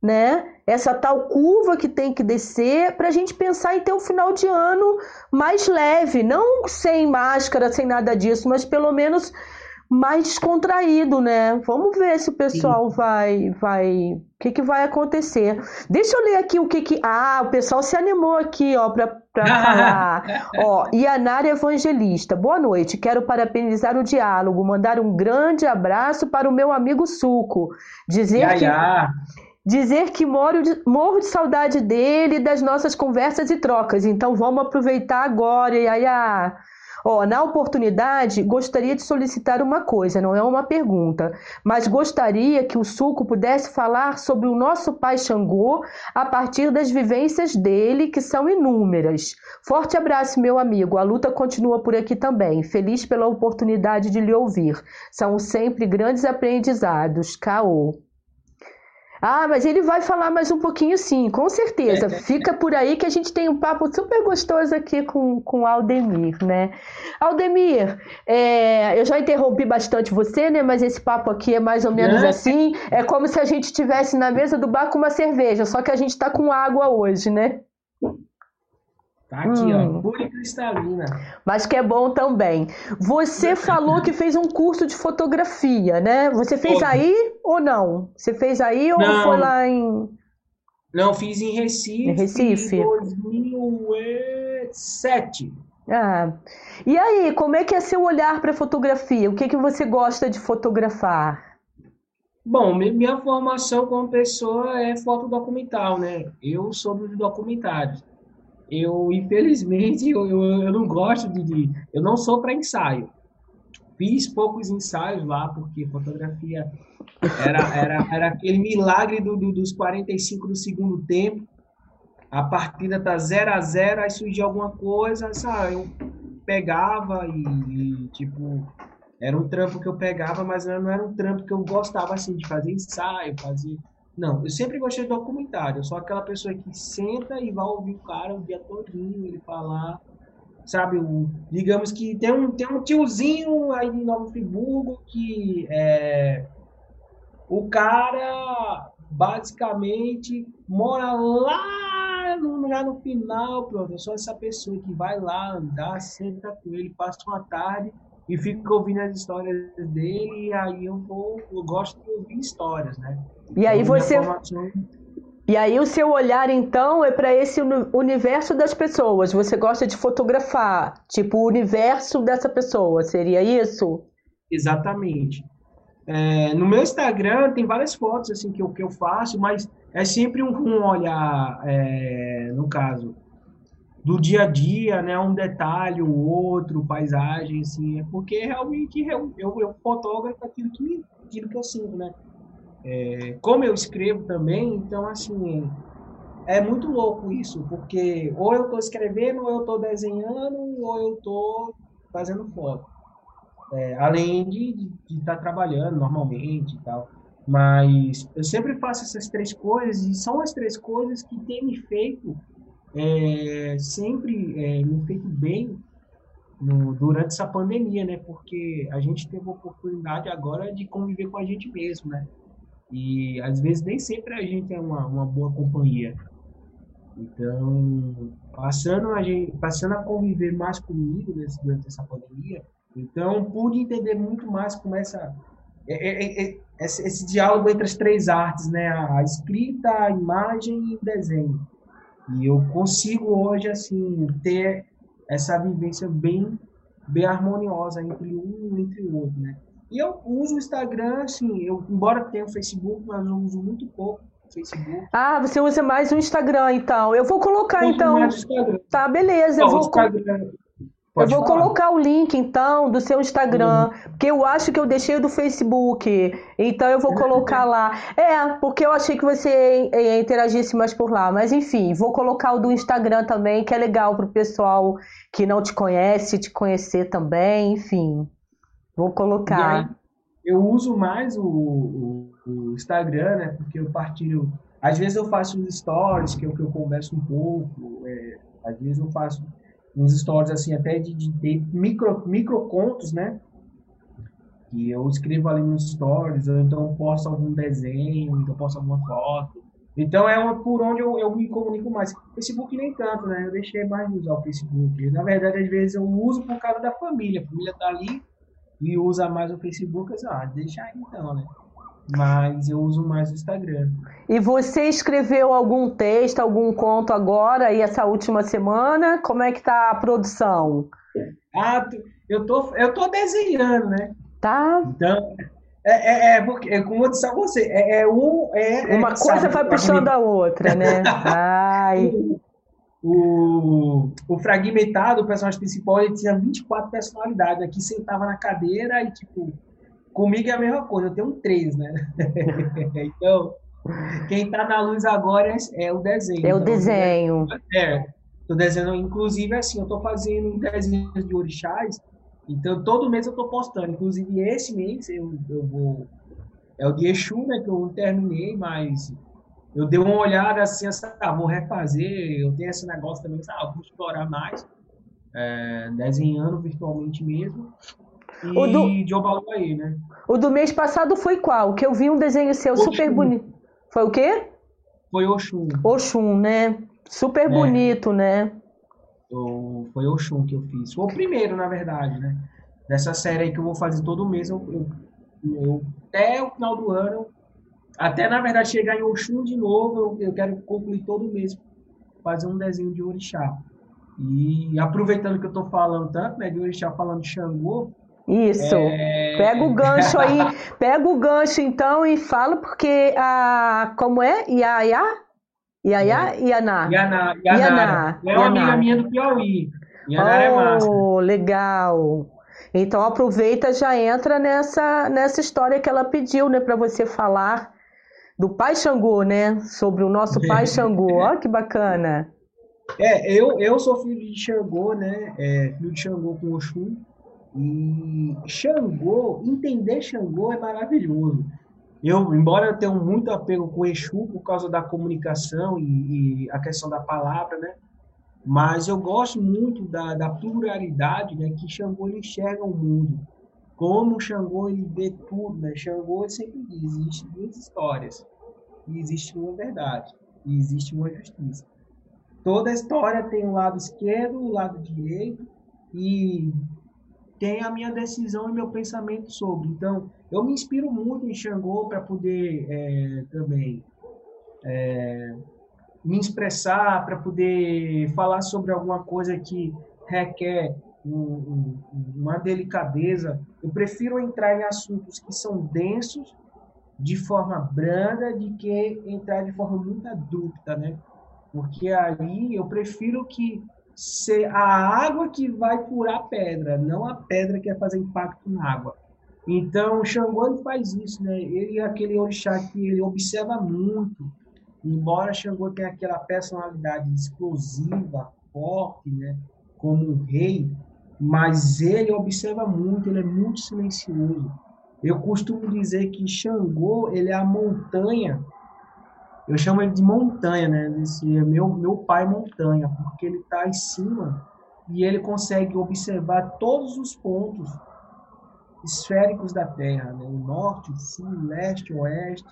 né? Essa tal curva que tem que descer para a gente pensar em ter um final de ano mais leve, não sem máscara, sem nada disso, mas pelo menos mais descontraído, né? Vamos ver se o pessoal Sim. vai, vai, o que, que vai acontecer. Deixa eu ler aqui o que que, ah, o pessoal se animou aqui, ó, para falar. ó, Yanara Evangelista, boa noite. Quero parabenizar o diálogo, mandar um grande abraço para o meu amigo Suco, dizer que dizer que morro de, morro de saudade dele, das nossas conversas e trocas. Então vamos aproveitar agora. E Ó, na oportunidade, gostaria de solicitar uma coisa, não é uma pergunta, mas gostaria que o Suco pudesse falar sobre o nosso pai Xangô a partir das vivências dele, que são inúmeras. Forte abraço, meu amigo. A luta continua por aqui também. Feliz pela oportunidade de lhe ouvir. São sempre grandes aprendizados. Caô. Ah, mas ele vai falar mais um pouquinho sim, com certeza. Fica por aí que a gente tem um papo super gostoso aqui com, com o Aldemir, né? Aldemir, é, eu já interrompi bastante você, né? Mas esse papo aqui é mais ou menos é. assim. É como se a gente estivesse na mesa do bar com uma cerveja, só que a gente está com água hoje, né? Tá aqui, hum. ó, pura e cristalina. Mas que é bom também. Você falou que fez um curso de fotografia, né? Você fez aí ou não? Você fez aí ou não. foi lá em. Não, fiz em Recife. Em Recife. Em 2007. Ah. E aí, como é que é seu olhar para fotografia? O que, que você gosta de fotografar? Bom, minha formação como pessoa é fotodocumental, né? Eu sou dos documentários eu infelizmente eu, eu, eu não gosto de, de eu não sou para ensaio. Fiz poucos ensaios lá porque fotografia era era, era aquele milagre do, do, dos 45 do segundo tempo. A partida tá 0 a 0 aí surgia alguma coisa sabe? Eu pegava e, e, tipo era um trampo que eu pegava mas não era um trampo que eu gostava assim de fazer ensaio fazer não, eu sempre gostei de documentário. Eu sou aquela pessoa que senta e vai ouvir o cara o dia todinho, ele falar. Sabe, o, digamos que tem um, tem um tiozinho aí em Nova Friburgo que é, o cara basicamente mora lá no, já no final, pronto. Eu sou essa pessoa que vai lá andar, senta com ele, passa uma tarde e fica ouvindo as histórias dele, e aí eu vou, eu gosto de ouvir histórias, né? E aí você. E aí o seu olhar então é para esse universo das pessoas. Você gosta de fotografar, tipo o universo dessa pessoa, seria isso? Exatamente. É, no meu Instagram tem várias fotos assim que eu, que eu faço, mas é sempre um, um olhar, é, no caso, do dia a dia, né? Um detalhe, o outro, paisagem, assim, é porque realmente eu, eu, eu fotógrafo aquilo que, aquilo que eu sinto, né? É, como eu escrevo também, então, assim, é muito louco isso, porque ou eu estou escrevendo, ou eu estou desenhando, ou eu estou fazendo foto. É, além de estar tá trabalhando normalmente e tal. Mas eu sempre faço essas três coisas, e são as três coisas que têm me feito, é, sempre é, me feito bem no, durante essa pandemia, né? Porque a gente teve a oportunidade agora de conviver com a gente mesmo, né? E às vezes nem sempre a gente é uma, uma boa companhia. Então, passando a, gente, passando a conviver mais comigo nesse, durante essa pandemia, então pude entender muito mais como essa, é, é, é, esse, esse, diálogo entre as três artes, né? A escrita, a imagem e o desenho. E eu consigo hoje, assim, ter essa vivência bem, bem harmoniosa entre um e entre o outro, né? E eu uso o Instagram, assim, eu, embora tenha o Facebook, mas eu uso muito pouco o Facebook. Ah, você usa mais o Instagram, então. Eu vou colocar, eu então. Tá, beleza. eu vou, Instagram... eu vou colocar o link, então, do seu Instagram, uhum. porque eu acho que eu deixei do Facebook. Então eu vou colocar lá. É, porque eu achei que você interagisse mais por lá. Mas enfim, vou colocar o do Instagram também, que é legal pro pessoal que não te conhece, te conhecer também, enfim. Vou colocar. Aí, eu uso mais o, o, o, Instagram, né? Porque eu partilho. Às vezes eu faço stories que eu, que eu converso um pouco. É, às vezes eu faço uns stories assim, até de, de, de micro, micro contos, né? Que eu escrevo ali nos stories, ou então posto algum desenho, então posto alguma foto. Então é uma, por onde eu, eu me comunico mais. Facebook nem tanto, né? Eu deixei mais de usar o Facebook. Na verdade, às vezes eu uso por causa da família. A família tá ali, e usa mais o Facebook, eu ah, deixa aí então, né? Mas eu uso mais o Instagram. E você escreveu algum texto, algum conto agora e essa última semana? Como é que tá a produção? Ah, eu tô, eu tô desenhando, né? Tá. Então, É, é, é, porque, é, como eu disse a você, é, é um. É, é Uma coisa vai puxando a outra, né? Ai. O, o fragmentado, o personagem principal, ele tinha 24 personalidades. Aqui sentava na cadeira e, tipo, comigo é a mesma coisa, eu tenho três, né? então, quem tá na luz agora é, é o desenho. É o então, desenho. É, tô desenhando, inclusive, assim, eu tô fazendo desenhos de orixás então, todo mês eu estou postando. Inclusive, esse mês eu, eu vou. É o de Exu, né? Que eu terminei, mas eu dei uma olhada assim, ah, vou refazer. Eu tenho esse negócio também, ah, vou explorar mais. É, desenhando virtualmente mesmo. E o do... de Obaluaí, né? O do mês passado foi qual? Que eu vi um desenho seu Oxum. super bonito. Foi o quê? Foi Oxum. Oxum, né? Super é. bonito, né? Eu, foi Oxum que eu fiz. Foi o primeiro, na verdade, né? Dessa série aí que eu vou fazer todo mês. Eu, eu, eu até o final do ano, até na verdade chegar em Oxum de novo, eu, eu quero concluir todo mês fazer um desenho de orixá. E aproveitando que eu tô falando tanto, né, de orixá falando de Xangô, isso. É... Pega o gancho aí, pega o gancho então e fala porque a como é? Iaiá? Iaiá? Ianá? Ianá. Ianá. É uma amiga minha do Piauí. Ianá é oh, é massa. legal. Então aproveita já entra nessa nessa história que ela pediu, né, para você falar do Pai Xangô, né? Sobre o nosso Pai Xangô. Olha que bacana. É, eu, eu sou filho de Xangô, né? É, filho de Xangô com Oxum. E Xangô, entender Xangô é maravilhoso. Eu, embora eu tenha muito apego com Exu por causa da comunicação e, e, a questão da palavra, né? Mas eu gosto muito da, da pluralidade, né? Que Xangô ele enxerga o mundo. Como Xangô ele vê tudo, né? Xangô sempre diz, existem duas histórias. E existe uma verdade. E existe uma justiça. Toda história tem um lado esquerdo, um lado direito. E tem a minha decisão e meu pensamento sobre. Então, eu me inspiro muito em Xangô para poder é, também é, me expressar, para poder falar sobre alguma coisa que requer um, um, uma delicadeza. Eu prefiro entrar em assuntos que são densos de forma branda de que entrar de forma muito adulta, né? Porque aí eu prefiro que ser a água que vai curar a pedra, não a pedra que vai fazer impacto na água. Então, Xangô ele faz isso, né? Ele é aquele orixá que ele observa muito. Embora Xangô tenha aquela personalidade explosiva, forte, né? Como um rei, mas ele observa muito, ele é muito silencioso. Eu costumo dizer que Xangô, ele é a montanha eu chamo ele de montanha, né? Esse é meu, meu pai montanha, porque ele está em cima e ele consegue observar todos os pontos esféricos da Terra, né? o norte, o sul, o leste, o oeste.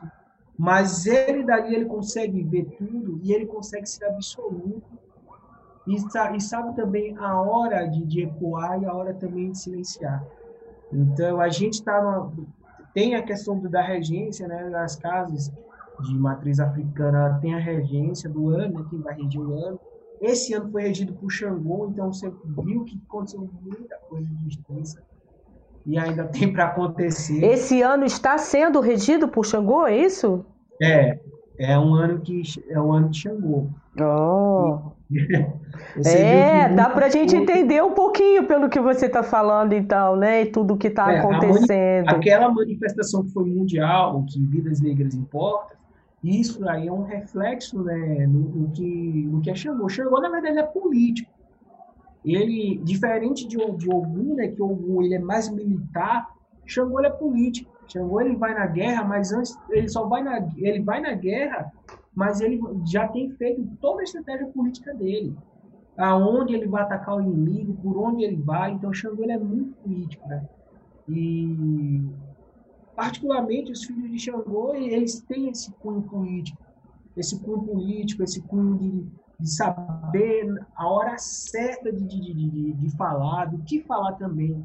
Mas ele dali ele consegue ver tudo e ele consegue ser absoluto e, e sabe também a hora de, de ecoar e a hora também de silenciar. Então a gente está tem a questão da regência, né? Nas casas de matriz africana tem a regência do ano, né, quem vai reger o ano. Esse ano foi regido por Xangô, então você viu que aconteceu muita coisa de justiça e ainda tem para acontecer. Esse ano está sendo regido por Xangô, é isso? É, é um ano que é um ano de Xangô. Oh. é, dá para a gente entender um pouquinho pelo que você está falando, então, né? E tudo que está é, acontecendo. Aquela manifestação que foi mundial, que vidas negras importam, isso aí é um reflexo né, no, no que, no que é Xangô. Xangô, na verdade, é político. Ele, diferente de, de Ogum, né, que Ogum ele é mais militar, Xangô ele é político. Xangô ele vai na guerra, mas antes ele só vai na, ele vai na guerra, mas ele já tem feito toda a estratégia política dele. Aonde ele vai atacar o inimigo, por onde ele vai. Então, Xangô ele é muito político, né? E particularmente os filhos de Xangô, eles têm esse cunho político, esse cunho político, esse cunho de, de saber a hora certa de, de, de, de, falar, do que falar também.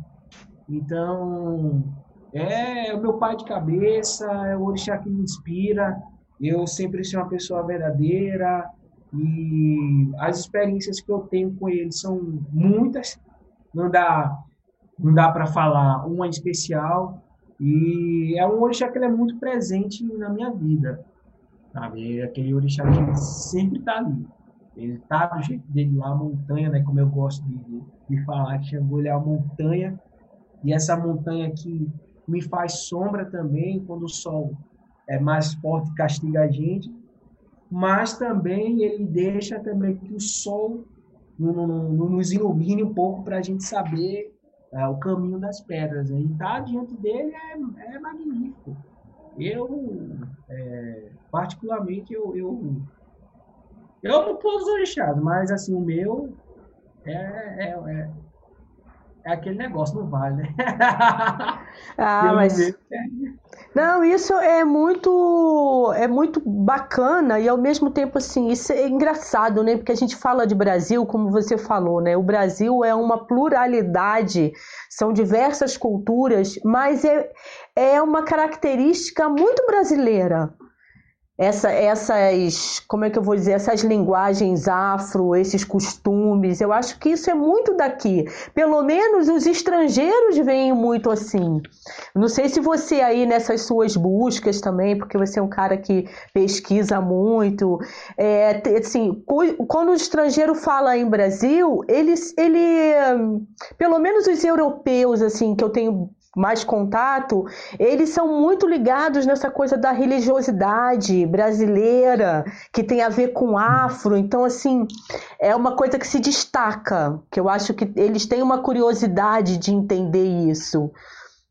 Então, é o meu pai de cabeça, é o orixá que me inspira, eu sempre sou uma pessoa verdadeira, e as experiências que eu tenho com ele são muitas, não dá, não dá para falar uma especial, E é um orixá que ele é muito presente na minha vida, sabe? Aquele orixá que sempre está ali. Ele está do jeito dele lá, a montanha, né? Como eu gosto de, de falar, que Xangô é a montanha. E essa montanha que me faz sombra também, quando o sol é mais forte castiga a gente. Mas também ele deixa também que o sol nos ilumine um pouco para a gente saber é, o caminho das pedras. Né? E estar diante dele é, é magnífico. Eu, é, particularmente, eu, eu, eu amo todos os orixás, mas assim, o meu é, é, é, aquele negócio, não vale, né? Ah, mas... Não, isso é muito é muito bacana e ao mesmo tempo assim, isso é engraçado, né? Porque a gente fala de Brasil, como você falou, né? O Brasil é uma pluralidade, são diversas culturas, mas é, é uma característica muito brasileira essa, essas, como é que eu vou dizer, essas linguagens afro, esses costumes, eu acho que isso é muito daqui. Pelo menos os estrangeiros veem muito assim. Não sei se você aí nessas suas buscas também, porque você é um cara que pesquisa muito, é, assim, quando o estrangeiro fala em Brasil, eles, ele, pelo menos os europeus, assim, que eu tenho mais contato, eles são muito ligados nessa coisa da religiosidade brasileira, que tem a ver com afro. Então, assim, é uma coisa que se destaca, que eu acho que eles têm uma curiosidade de entender isso.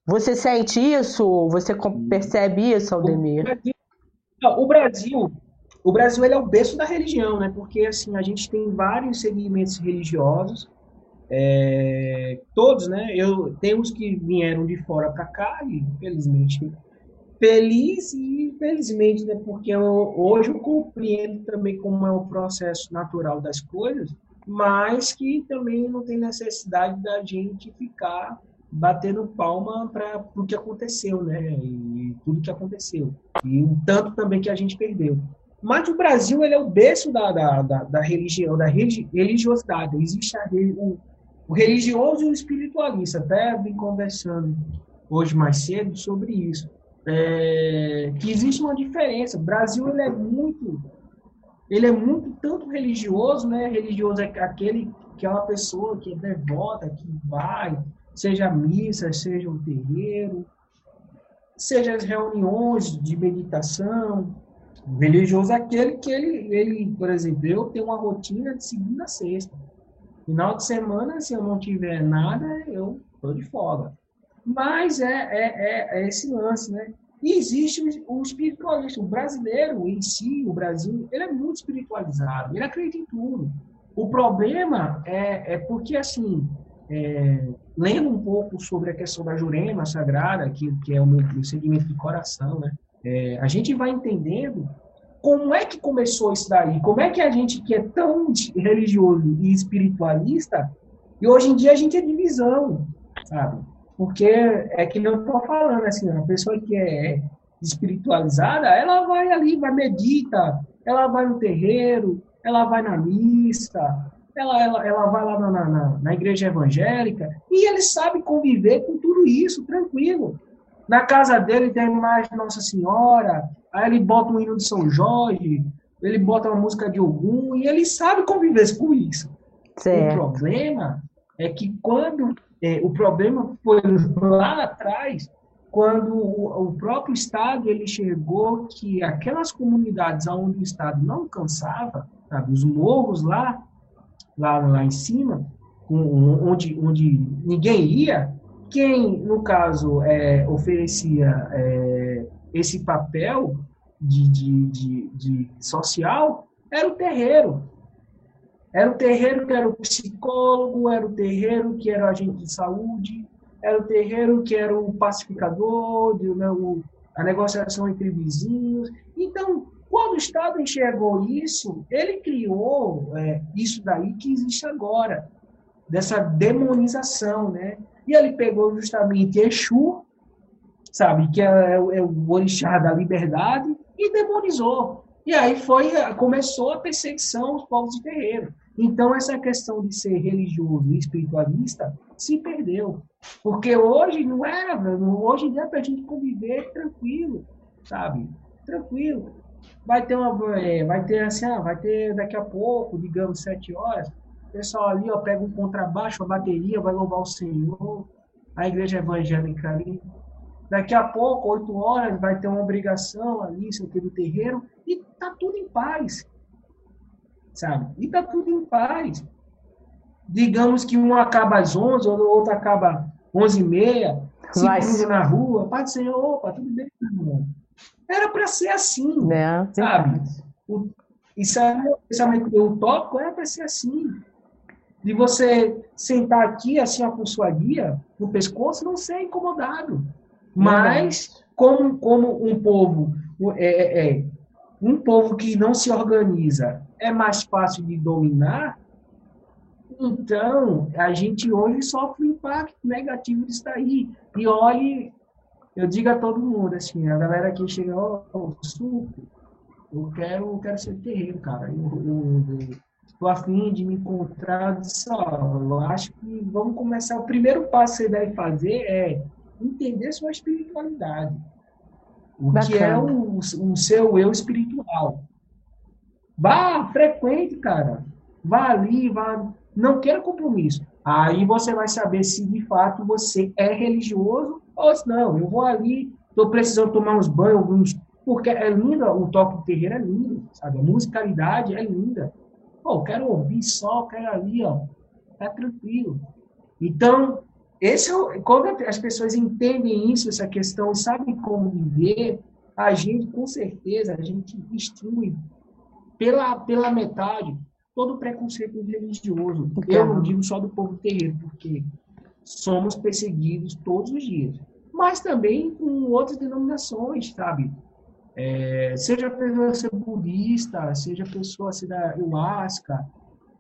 Você sente isso? Você percebe isso, Aldemir? O Brasil, o Brasil ele é o berço da religião, né? Porque assim a gente tem vários segmentos religiosos é, todos, né? Eu temos que vieram de fora para cá e felizmente feliz e felizmente, né? Porque eu, hoje eu compreendo também como é o processo natural das coisas, mas que também não tem necessidade da gente ficar batendo palma para o que aconteceu, né? E tudo que aconteceu. E o tanto também que a gente perdeu. Mas o Brasil ele é o berço da, da, da, da religião, da religiosidade. Existe a, o, o religioso e o espiritualista. Até vim conversando hoje mais cedo sobre isso. É, que existe uma diferença. O Brasil ele é muito, ele é muito tanto religioso, né? Religioso é aquele aquela pessoa que é devota, que vai, seja missa, seja um terreiro, seja as reuniões de meditação. O religioso é aquele que ele, ele, por exemplo, eu tenho uma rotina de segunda a sexta. Final de semana, se eu não tiver nada, eu estou de folga. Mas é, é, é, é, esse lance, né? E existe o, o espiritualista. O brasileiro em si, o Brasil, ele é muito espiritualizado. Ele acredita em tudo. O problema é, é porque, assim, é, lendo um pouco sobre a questão da Jurema Sagrada, que, que é o meu, meu segmento de coração, né? É, a gente vai entendendo como é que começou isso daí? Como é que a gente que é tão religioso e espiritualista, e hoje em dia a gente é divisão, sabe? Porque é que eu estou falando, assim, a pessoa que é espiritualizada, ela vai ali, vai medita, ela vai no terreiro, ela vai na missa, ela, ela, ela vai lá na, na, na igreja evangélica, e ele sabe conviver com tudo isso, tranquilo. Na casa dele tem de Nossa Senhora, aí ele bota um hino de São Jorge, ele bota uma música de Ogum, e ele sabe conviver com isso. Certo. O problema é que quando. É, o problema foi lá atrás, quando o, o, próprio Estado ele chegou que aquelas comunidades onde o Estado não alcançava, sabe, os morros lá, lá, lá em cima, onde, onde ninguém ia, quem, no caso, é, oferecia é, esse papel de, de, de, de, social era o terreiro. Era o terreiro que era o psicólogo, era o terreiro que era o agente de saúde, era o terreiro que era o pacificador, né, o, a negociação entre vizinhos. Então, quando o Estado enxergou isso, ele criou é, isso daí que existe agora, dessa demonização, né? E ele pegou justamente Exu, sabe, que é, é, é o orixá da liberdade, e demonizou. E aí foi, começou a perseguição aos povos de terreiro. Então, essa questão de ser religioso e espiritualista se perdeu. Porque hoje não era, hoje é para a gente conviver tranquilo, sabe? Tranquilo. Vai ter uma. É, vai ter assim, ah, vai ter daqui a pouco, digamos, sete horas. O pessoal ali, ó, pega um contrabaixo, uma bateria, vai louvar o Senhor. A igreja evangélica ali. Daqui a pouco, oito horas, vai ter uma obrigação ali, sei o do terreiro, e tá tudo em paz. Sabe? E tá tudo em paz. Digamos que um acaba às onze, o outro acaba onze e meia, se cruza na rua, Pai do Senhor, opa, tudo bem, irmão. Era para ser assim, é, sabe? O, isso é um pensamento utópico, era para ser assim. De você sentar aqui, assim, ó, com sua guia no pescoço, não ser incomodado. Mas, como, como um povo é, é, é, um povo que não se organiza é mais fácil de dominar, então a gente hoje sofre o impacto negativo disso aí. E olhe eu digo a todo mundo, assim, a galera que chega, ó, oh, super, eu quero, eu quero ser terreiro, cara. Eu, eu, eu tô afim de me encontrar, só. Eu acho que vamos começar. O primeiro passo que você deve fazer é entender sua espiritualidade. O Bacana. que é o, o seu eu espiritual. Vá, frequente, cara. Vá ali, vá. Não queira compromisso. Aí você vai saber se de fato você é religioso ou se não. Eu vou ali, estou precisando tomar uns banhos, porque é linda, o toque do terreiro é lindo, sabe? A musicalidade é linda. Pô, quero ouvir só, quero ali, ó. Tá tranquilo. Então, esse é quando as pessoas entendem isso, essa questão, sabem como viver, a gente, com certeza, a gente extrui pela, pela metade todo o preconceito religioso. Eu não digo só do povo terreiro, porque somos perseguidos todos os dias. Mas também com outras denominações, sabe? É, seja a pessoa ser budista, seja a pessoa ser da ayahuasca,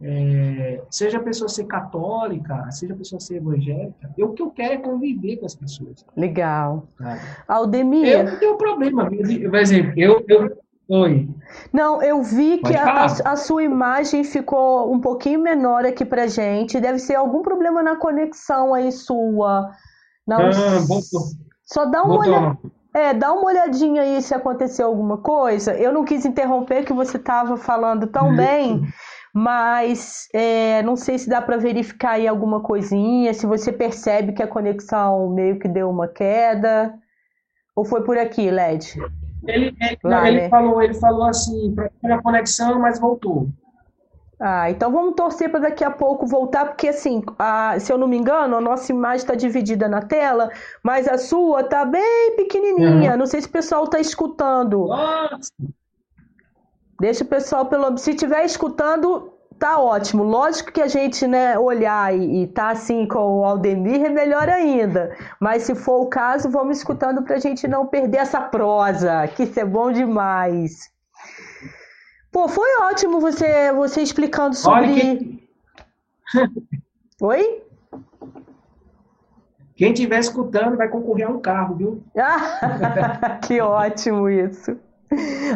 é, seja a pessoa ser católica, seja a pessoa ser evangélica, eu, o que eu quero é conviver com as pessoas. Legal. Sabe? Aldemir. Eu não tenho problema. Por exemplo, eu, eu, Oi. Não, eu vi que a, a, sua imagem ficou um pouquinho menor aqui pra gente. Deve ser algum problema na conexão aí sua. Não, ah, Só dá uma olhada. É, dá uma olhadinha aí se aconteceu alguma coisa. Eu não quis interromper que você estava falando tão bem, mas é, não sei se dá para verificar aí alguma coisinha, se você percebe que a conexão meio que deu uma queda. Ou foi por aqui, Led? Ele, ele, Lá, não, ele né? falou, ele falou assim, para a conexão, mas voltou. Ah, então vamos torcer para daqui a pouco voltar, porque assim, a, se eu não me engano, a nossa imagem está dividida na tela, mas a sua tá bem pequenininha. Uhum. Não sei se o pessoal está escutando. Nossa. Deixa o pessoal pelo, se estiver escutando, tá ótimo. Lógico que a gente, né, olhar e, e tá assim com o Aldemir é melhor ainda. Mas se for o caso, vamos escutando para a gente não perder essa prosa, que isso é bom demais. Pô, foi ótimo você, você explicando sobre. Que... Oi? Quem estiver escutando vai concorrer a um carro, viu? que ótimo isso.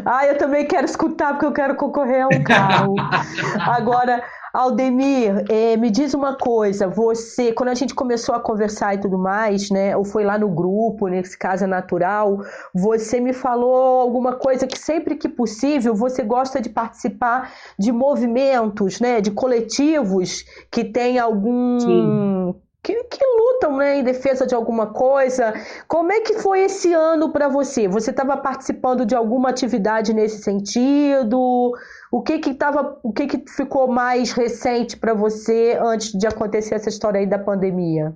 Ah, eu também quero escutar porque eu quero concorrer a um carro. Agora, Aldemir, é, me diz uma coisa, você, quando a gente começou a conversar e tudo mais, né, ou foi lá no grupo, nesse caso é natural, você me falou alguma coisa que sempre que possível você gosta de participar de movimentos, né, de coletivos que tem algum Sim que, que, lutam né, em defesa de alguma coisa. Como é que foi esse ano para você? Você estava participando de alguma atividade nesse sentido? O que que tava, o que que ficou mais recente para você antes de acontecer essa história aí da pandemia?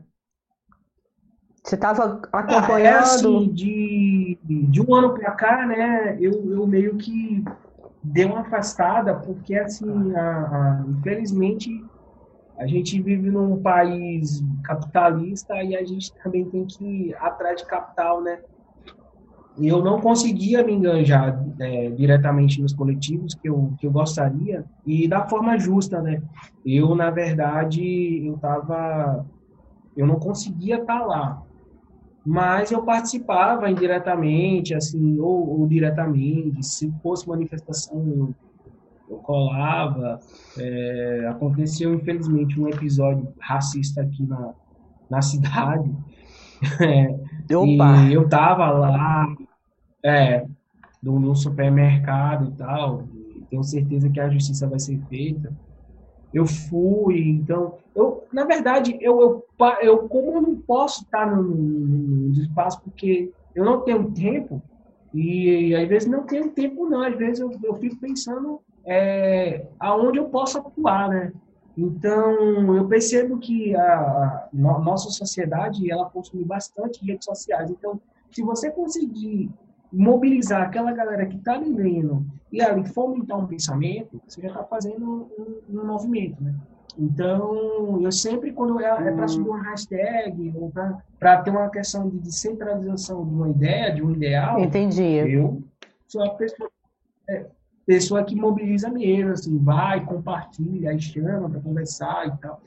Você estava acompanhando? Ah, é assim, de, de um ano para cá, né? Eu, eu meio que dei uma afastada porque assim, a, a, infelizmente a gente vive num país capitalista e a gente também tem que ir atrás de capital, né? Eu não conseguia me enganjar é, diretamente nos coletivos que eu, que eu gostaria e da forma justa, né? Eu, na verdade, eu tava... Eu não conseguia estar tá lá, mas eu participava indiretamente, assim, ou, ou diretamente, se fosse manifestação, eu eu colava. É, aconteceu, infelizmente, um episódio racista aqui na, na cidade. É, e eu tava lá, é, supermercado e tal. E tenho certeza que a justiça vai ser feita. Eu fui, então, eu, na verdade, eu, eu, eu como eu não posso estar no, no, no espaço porque eu não tenho tempo, e às vezes não tenho tempo não, às vezes eu, eu fico pensando é, aonde eu posso atuar, né? Então, eu percebo que a, a nossa sociedade, ela consome bastante redes sociais. Então, se você conseguir mobilizar aquela galera que está lendo e ali fomentar um pensamento, você já está fazendo um, um, movimento, né? Então, eu sempre, quando é, é para subir uma hashtag, ou para ter uma questão de descentralização de uma ideia, de um ideal, Entendi. eu sou a pessoa, é, pessoa que mobiliza mesmo, assim, vai, compartilha, chama para conversar e tal.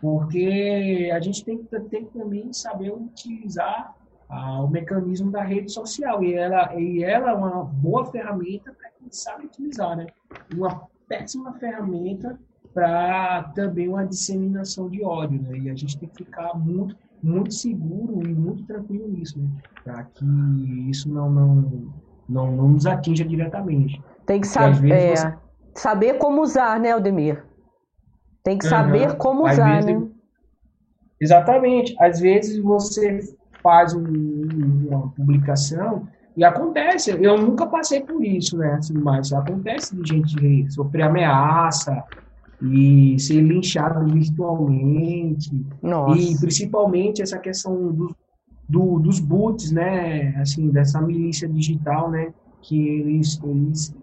Porque a gente tem, tem que também saber utilizar ah, o mecanismo da rede social. E ela, e ela é uma boa ferramenta para quem sabe utilizar, né? Uma péssima ferramenta para também uma disseminação de ódio, né? E a gente tem que ficar muito, muito seguro e muito tranquilo nisso, né? Para que isso não, não, não, não nos atinja diretamente. Tem que saber, é, você... saber como usar, né, Aldemir? Tem que uhum. saber como usar, vezes, né? Exatamente. Às vezes você faz um, uma publicação e acontece. Eu nunca passei por isso, né? Assim, mas acontece de gente sofrer ameaça e ser linchado virtualmente. Nossa. E principalmente essa questão do, do, dos boots, né? Assim, dessa milícia digital, né? Que eles, eles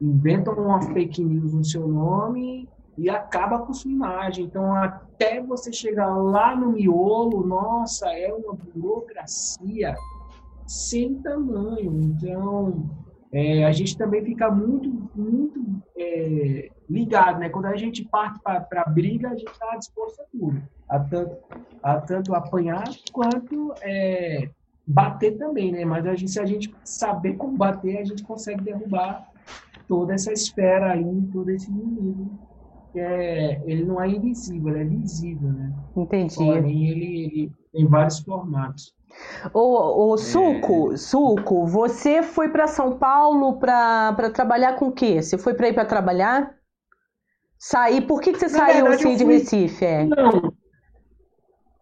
inventam uma fake news no seu nome e acaba com sua imagem. Então, até você chegar lá no miolo, nossa, é uma burocracia sem tamanho. Então, é, a gente também fica muito, muito é, ligado, né? Quando a gente parte para a briga, a gente está disposto a tudo, a tanto, a tanto apanhar quanto é, bater também, né? Mas a gente, se a gente saber combater, a gente consegue derrubar toda essa esfera aí, todo esse inimigo. Que é, ele não é invisível, ele é visível, né? Entendi. Porém, ele, ele tem vários formatos. O, o Suco, é... Suco, você foi para São Paulo para trabalhar com o quê? Você foi para ir para trabalhar? Sair? Por que, que você Na saiu verdade, assim de fui... Recife? É? Não.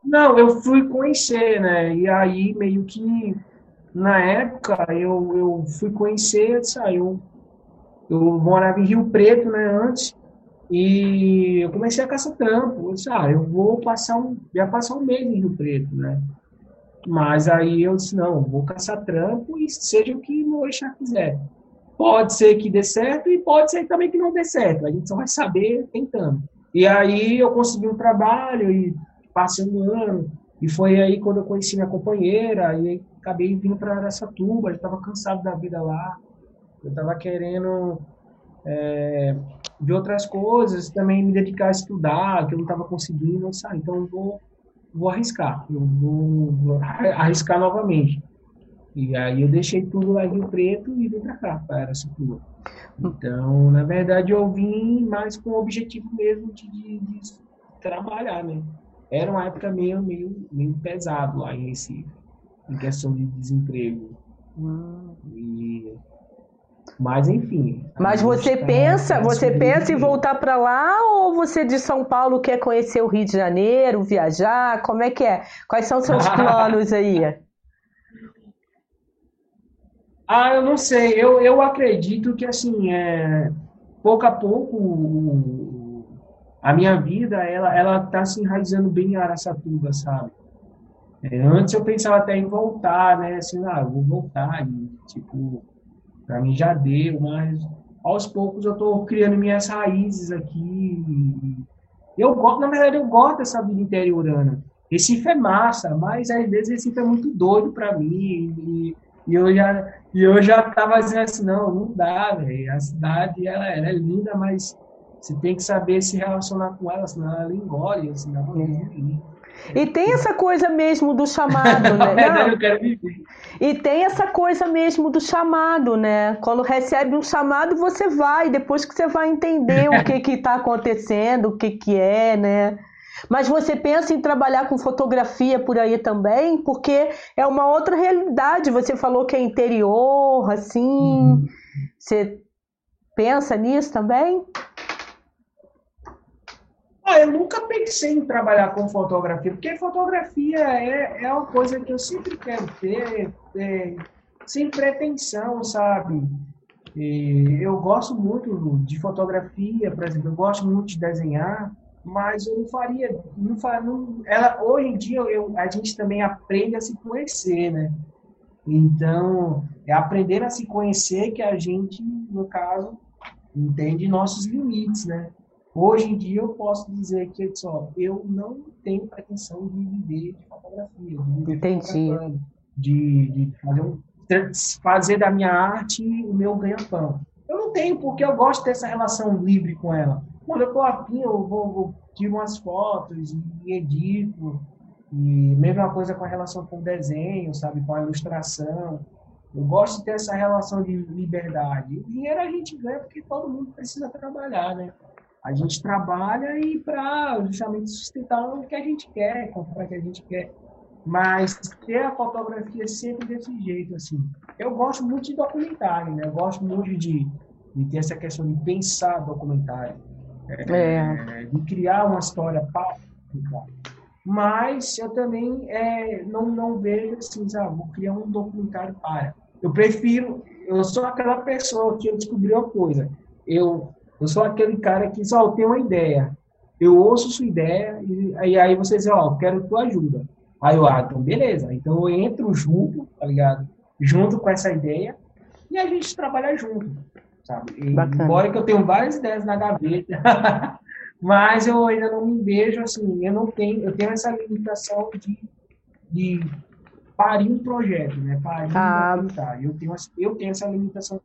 Não, eu fui conhecer, né? E aí meio que na época eu, eu fui conhecer, saiu eu morava em Rio Preto, né, antes, e eu comecei a caçar trampo. Eu disse, ah, eu vou passar um, passar um mês em Rio Preto, né? Mas aí eu disse, não, vou caçar trampo e seja o que o Orixá quiser. Pode ser que dê certo e pode ser também que não dê certo. A gente só vai saber tentando. E aí eu consegui um trabalho e passei um ano. E foi aí quando eu conheci minha companheira e acabei vindo para Aracatuba. Eu estava cansado da vida lá. Eu estava querendo é, ver outras coisas, também me dedicar a estudar, que eu não estava conseguindo. Ah, então vou, vou arriscar, eu vou, vou, arriscar novamente. E aí eu deixei tudo lá em Rio Preto e vim para cá, para Aracatuba. Então, na verdade, eu vim mais com o objetivo mesmo de, de, de, trabalhar, né? Era uma época meio, meio, meio pesado lá em Recife, em questão de desemprego. Hum. E mas enfim. Mas você tá pensa, você pensa em voltar para lá ou você de São Paulo quer conhecer o Rio de Janeiro, viajar? Como é que é? Quais são os seus planos aí? Ah, eu não sei. Eu, eu acredito que assim, é, pouco a pouco a minha vida ela ela está se enraizando bem em Araçatuba, sabe? É, antes eu pensava até em voltar, né? Assim, ah, vou voltar e tipo para mim já deu, mas aos poucos eu estou criando minhas raízes aqui. Eu gosto, na verdade, eu gosto dessa vida interiorana. Recife é massa, mas às vezes Recife é muito doido para mim. E, e, eu já e eu já tava dizendo assim, não, não dá, velho. A cidade ela, ela, é linda, mas você tem que saber se relacionar com ela, senão ela engole, senão é. E tem essa coisa mesmo do chamado, né? E tem essa coisa mesmo do chamado, né? Quando recebe um chamado, você vai, depois que você vai entender o que está acontecendo, o que, que é, né? Mas você pensa em trabalhar com fotografia por aí também, porque é uma outra realidade. Você falou que é interior, assim. Uhum. Você pensa nisso também? Ah, eu nunca pensei em trabalhar com fotografia, porque fotografia é, é uma coisa que eu sempre quero ter, é, sem pretensão, sabe? E eu gosto muito de fotografia, por exemplo, eu gosto muito de desenhar, mas eu não faria, não faria não, ela, hoje em dia eu, a gente também aprende a se conhecer, né? Então, é aprender a se conhecer que a gente, no caso, entende nossos limites, né? Hoje em dia eu posso dizer que só, eu não tenho pretensão de viver de fotografia, de Entendi. De, de fazer, um, fazer da minha arte o meu ganha-pão. Eu não tenho, porque eu gosto dessa relação livre com ela. Quando eu tô afim, eu vou, vou tiro umas fotos e edito. E mesma coisa com a relação com o desenho, sabe? Com a ilustração. Eu gosto de ter essa relação de liberdade. O dinheiro a gente ganha porque todo mundo precisa trabalhar, né? A gente trabalha e para justamente sustentar o que a gente quer, comprar o que a gente quer. Mas ter a fotografia sempre desse jeito, assim. Eu gosto muito de documentário, né? Eu gosto muito de, de ter essa questão de pensar documentário. É. é. de criar uma história para mas eu também é, não, não vejo assim, ah, vou criar um documentário para. Eu prefiro, eu sou aquela pessoa que eu descobri uma coisa. Eu eu sou aquele cara que só tem uma ideia. Eu ouço sua ideia e, e aí você diz, ó, oh, quero tua ajuda. Aí eu, ah, então beleza. Então eu entro junto, tá ligado? Junto com essa ideia e a gente trabalha junto, sabe? E, embora que eu tenha várias ideias na gaveta, mas eu ainda não me vejo assim, eu não tenho, eu tenho essa limitação de, de parir um projeto, né? Parir ah. um eu tenho, eu tenho essa limitação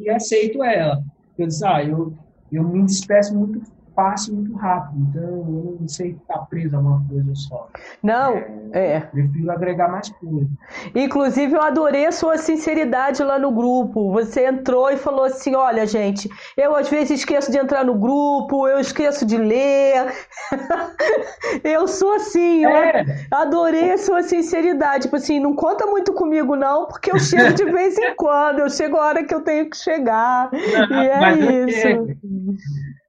e aceito ela. Eu disse, ah, eu, eu me despeço muito fácil, muito rápido. Então, eu não sei estar preso a uma coisa só. Não, é. é. Prefiro agregar mais coisas. Inclusive, eu adorei a sua sinceridade lá no grupo. Você entrou e falou assim: olha, gente, eu às vezes esqueço de entrar no grupo, eu esqueço de ler. eu sou assim, é. eu adorei a sua sinceridade. Tipo assim, não conta muito comigo, não, porque eu chego de vez em quando, eu chego a hora que eu tenho que chegar. Não, e é isso.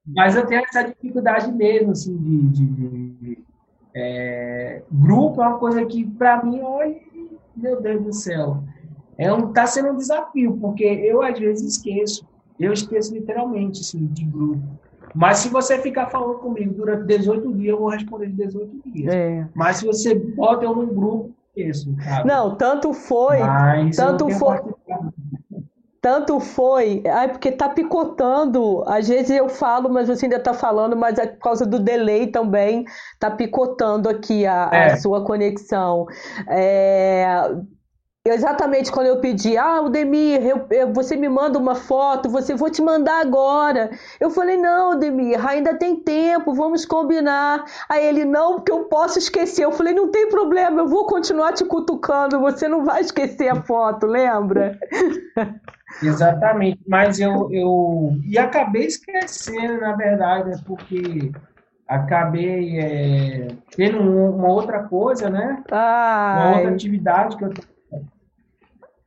Mas eu tenho essa dificuldade mesmo, assim, de. de, de é, grupo é uma coisa que, para mim, olha, meu Deus do céu, é um, tá sendo um desafio, porque eu às vezes esqueço. Eu esqueço literalmente, assim, de grupo. Mas se você ficar falando comigo durante 18 dias, eu vou responder de 18 dias. É. Mas se você bota eu num grupo, esqueço. Não, tanto foi. Mas tanto foi. Tanto foi, ai, porque tá picotando. Às vezes eu falo, mas você ainda tá falando, mas é por causa do delay também, tá picotando aqui a, é. a sua conexão. É, Exatamente quando eu pedi, ah, Demir, eu, eu, você me manda uma foto, você vou te mandar agora. Eu falei, não, Demir, ainda tem tempo, vamos combinar. Aí ele, não, porque eu posso esquecer. Eu falei, não tem problema, eu vou continuar te cutucando, você não vai esquecer a foto, lembra? Exatamente, mas eu, eu e acabei esquecendo, na verdade, né, porque acabei é, tendo uma outra coisa, né? Ai. Uma outra atividade que eu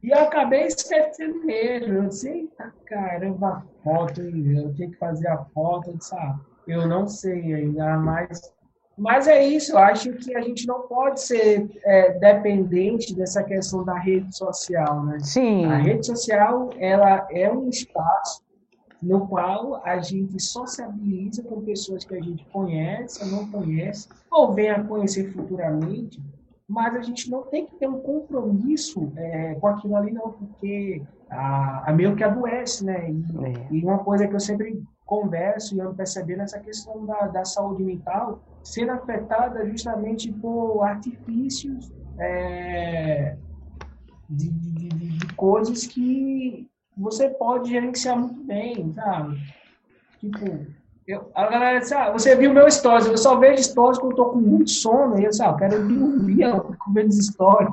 e eu acabei esquecendo mesmo. Eu sei, tá, caramba, a foto, eu tenho que fazer a foto, eu, disse, ah, eu não sei ainda, mas mas é isso, eu acho que a gente não pode ser é, dependente dessa questão da rede social, né? Sim. A rede social, ela é um espaço no qual a gente sociabiliza com pessoas que a gente conhece ou não conhece, ou venha a conhecer futuramente, mas a gente não tem que ter um compromisso é, com aquilo ali, não, porque a, a meio que adoece, né? E, é. e, uma coisa que eu sempre converso e ando percebendo essa questão da, da saúde mental sendo afetada justamente por artifícios é, de, de, de, de, coisas que você pode gerenciar muito bem, sabe? Tipo, eu, a galera disse, ah, você viu meu stories, eu só vejo stories quando eu tô com muito sono, e eu disse, ah, eu quero dormir, eu fico vendo stories.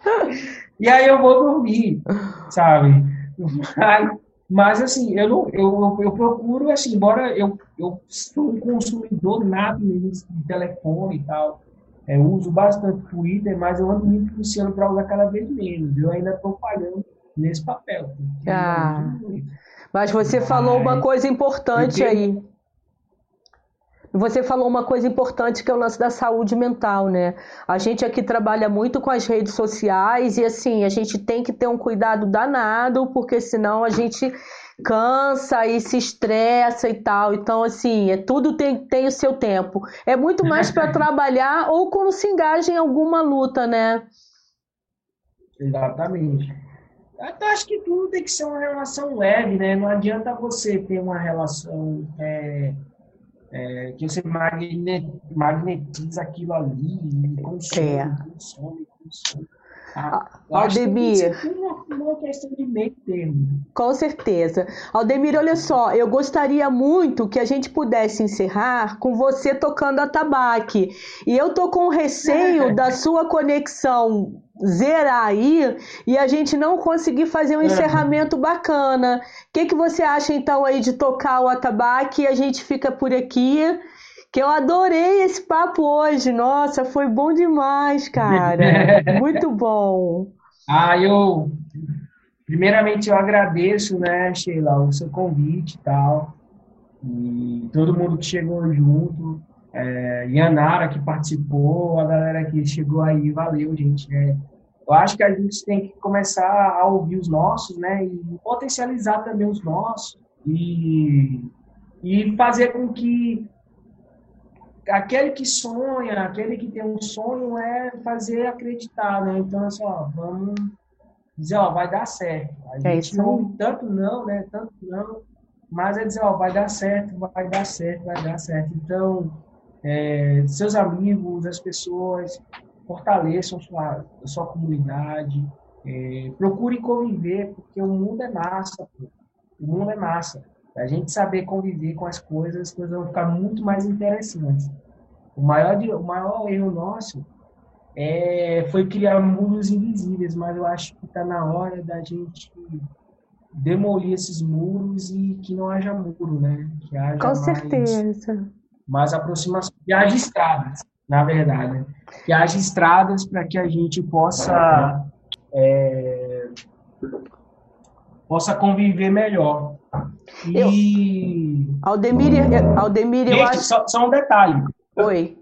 e aí eu vou dormir, sabe? Mas, mas assim, eu, não, eu, eu procuro, assim, embora eu, eu sou um consumidor nato mesmo de telefone e tal, é, uso bastante Twitter, mas eu ando me puxando para usar cada vez menos. Eu ainda estou falhando nesse papel. Ah, mas você falou uma coisa importante aí. Você falou uma coisa importante que é o lance da saúde mental, né? A gente aqui trabalha muito com as redes sociais e assim, a gente tem que ter um cuidado danado, porque senão a gente cansa e se estressa e tal. Então, assim, é tudo tem, tem o seu tempo. É muito mais para trabalhar ou quando se engaja em alguma luta, né? Exatamente. Eu acho que tudo tem que ser uma relação leve, né? Não adianta você ter uma relação é, é, que você magnetiza aquilo ali, consome, é. consome, consome. Ah, Aldemir. Uma, questão de meio termo. Com certeza. Aldemir, olha só, eu gostaria muito que a gente pudesse encerrar com você tocando a tabaque. E eu tô com receio da sua conexão zerar aí e a gente não conseguir fazer um encerramento bacana. O que, que você acha então aí de tocar o atabaque e a gente fica por aqui? Que eu adorei esse papo hoje. Nossa, foi bom demais, cara. Muito bom. Ah, eu primeiramente eu agradeço, né, Sheila, o seu convite e tal. E todo mundo que chegou junto. É, Yanara que participou, a galera que chegou aí, valeu, gente. É, eu acho que a gente tem que começar a ouvir os nossos, né? E potencializar também os nossos. E, e fazer com que aquele que sonha, aquele que tem um sonho é fazer acreditar, né? Então, assim, ó, vamos dizer, ó, vai dar certo. A é gente não ouve tanto não, né? Tanto não, mas é dizer, ó, vai dar certo, vai dar certo, vai dar certo. Então, é, seus amigos, as pessoas, fortaleçam sua, sua comunidade, é, procure conviver, porque o mundo é massa, pô. o mundo é massa. A gente saber conviver com as coisas, as coisas vão ficar muito mais interessantes. O maior, o maior erro nosso é, foi criar muros invisíveis, mas eu acho que está na hora da gente demolir esses muros e que não haja muro, né? Que haja com mais, certeza. Mais aproximação. Que haja estradas, na verdade. Que haja estradas para que a gente possa é, possa conviver melhor. E... Eu, Aldemir, Aldemir eu acho... só, só um detalhe. Oi.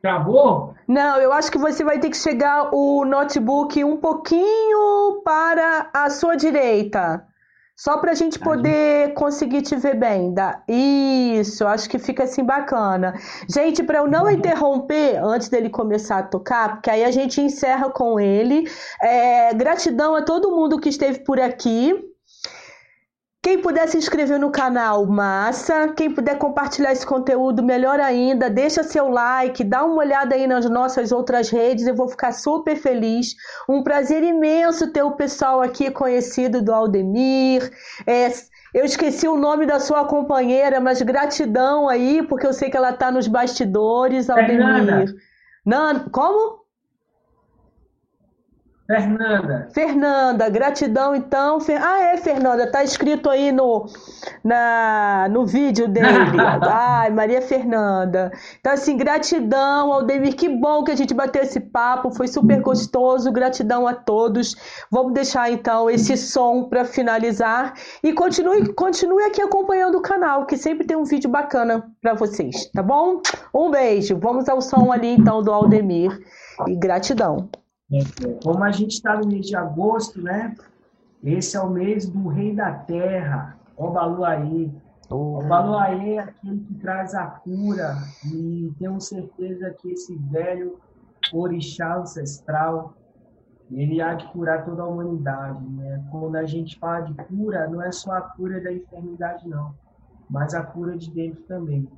Travou? Não, eu acho que você vai ter que chegar o notebook um pouquinho para a sua direita. Só para a gente poder conseguir te ver bem. Da... Isso, acho que fica assim bacana. Gente, para eu não uhum. interromper antes dele começar a tocar, porque aí a gente encerra com ele. É, gratidão a todo mundo que esteve por aqui. Quem puder se inscrever no canal, massa. Quem puder compartilhar esse conteúdo, melhor ainda. Deixa seu like, dá uma olhada aí nas nossas outras redes. Eu vou ficar super feliz. Um prazer imenso ter o pessoal aqui conhecido do Aldemir. É, eu esqueci o nome da sua companheira, mas gratidão aí, porque eu sei que ela está nos bastidores, Aldemir. Fernanda. Nan, como? Fernanda. Fernanda, gratidão então. Ah, é, Fernanda, tá escrito aí no, na, no vídeo dele. Ai, Maria Fernanda. Então, assim, gratidão, Aldemir. Que bom que a gente bateu esse papo, foi super gostoso. Gratidão a todos. Vamos deixar então esse som para finalizar. E continue, continue aqui acompanhando o canal, que sempre tem um vídeo bacana para vocês, tá bom? Um beijo. Vamos ao som ali então do Aldemir. E gratidão. Como a gente está no mês de agosto, né? Esse é o mês do Rei da Terra, Obaluaê. Oh. Obaluaê é aquele que traz a cura e tenho certeza que esse velho orixá ancestral ele há de curar toda a humanidade. Né? Quando a gente fala de cura, não é só a cura da enfermidade, não, mas a cura de dentro também.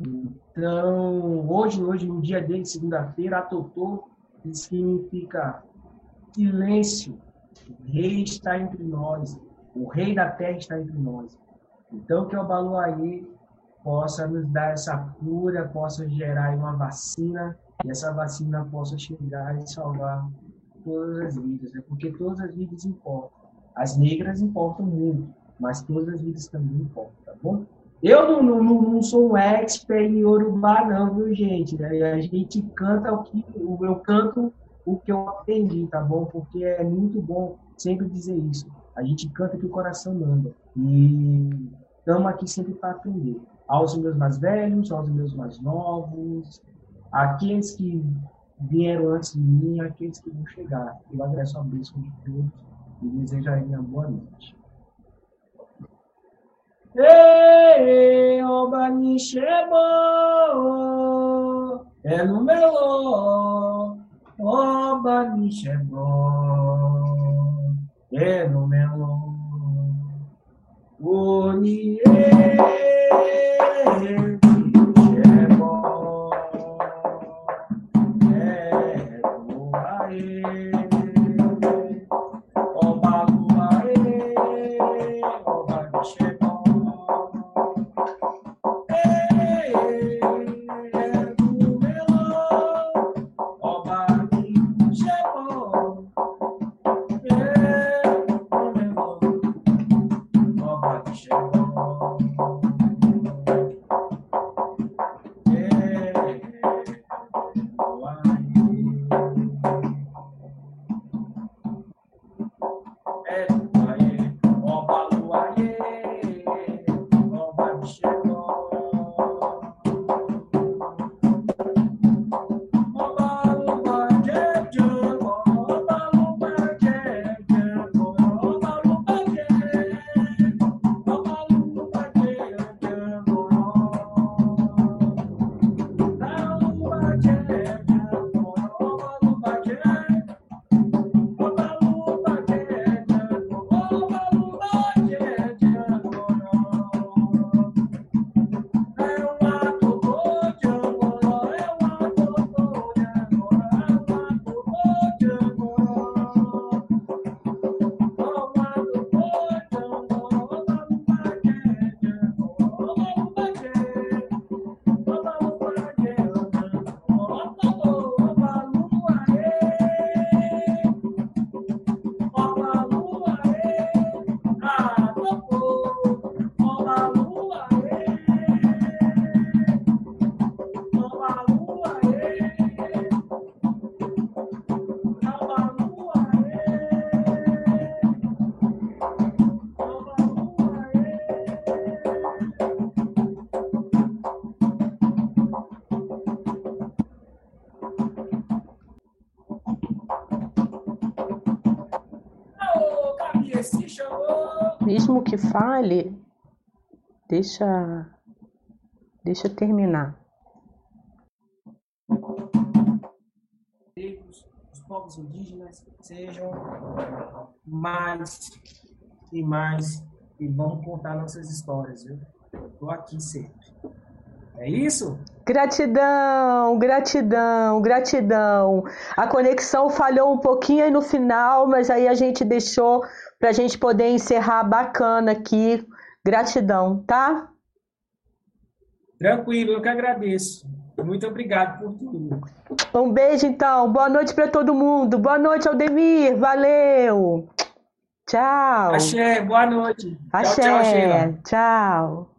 Então, hoje, hoje no dia dele, segunda-feira, a Totô significa silêncio. O rei está entre nós. O rei da terra está entre nós. Então, que o Baluaí possa nos dar essa cura, possa gerar uma vacina e essa vacina possa chegar e salvar todas as vidas, né? porque todas as vidas importam. As negras importam muito, mas todas as vidas também importam, tá bom? Eu não, não, não sou um expert em Urubá, não, viu, gente? A gente canta o que. Eu canto o que eu aprendi, tá bom? Porque é muito bom sempre dizer isso. A gente canta que o coração manda. E estamos aqui sempre para aprender. Aos meus mais velhos, aos meus mais novos, aqueles que vieram antes de mim, aqueles que vão chegar. Eu agradeço a bênção de todos e desejo a uma boa noite. Ei, oba é no melô, oba nishebo, é no melô, o fale, deixa, deixa eu terminar. Os povos indígenas sejam mais e mais e vão contar nossas histórias, viu? Estou aqui sempre. É isso? Gratidão, gratidão, gratidão. A conexão falhou um pouquinho aí no final, mas aí a gente deixou para a gente poder encerrar bacana aqui. Gratidão, tá? Tranquilo, eu que agradeço. Muito obrigado por tudo. Um beijo, então. Boa noite para todo mundo. Boa noite, Aldemir. Valeu. Tchau. Axé, boa noite. Axé. Tchau, tchau, Sheila. Tchau.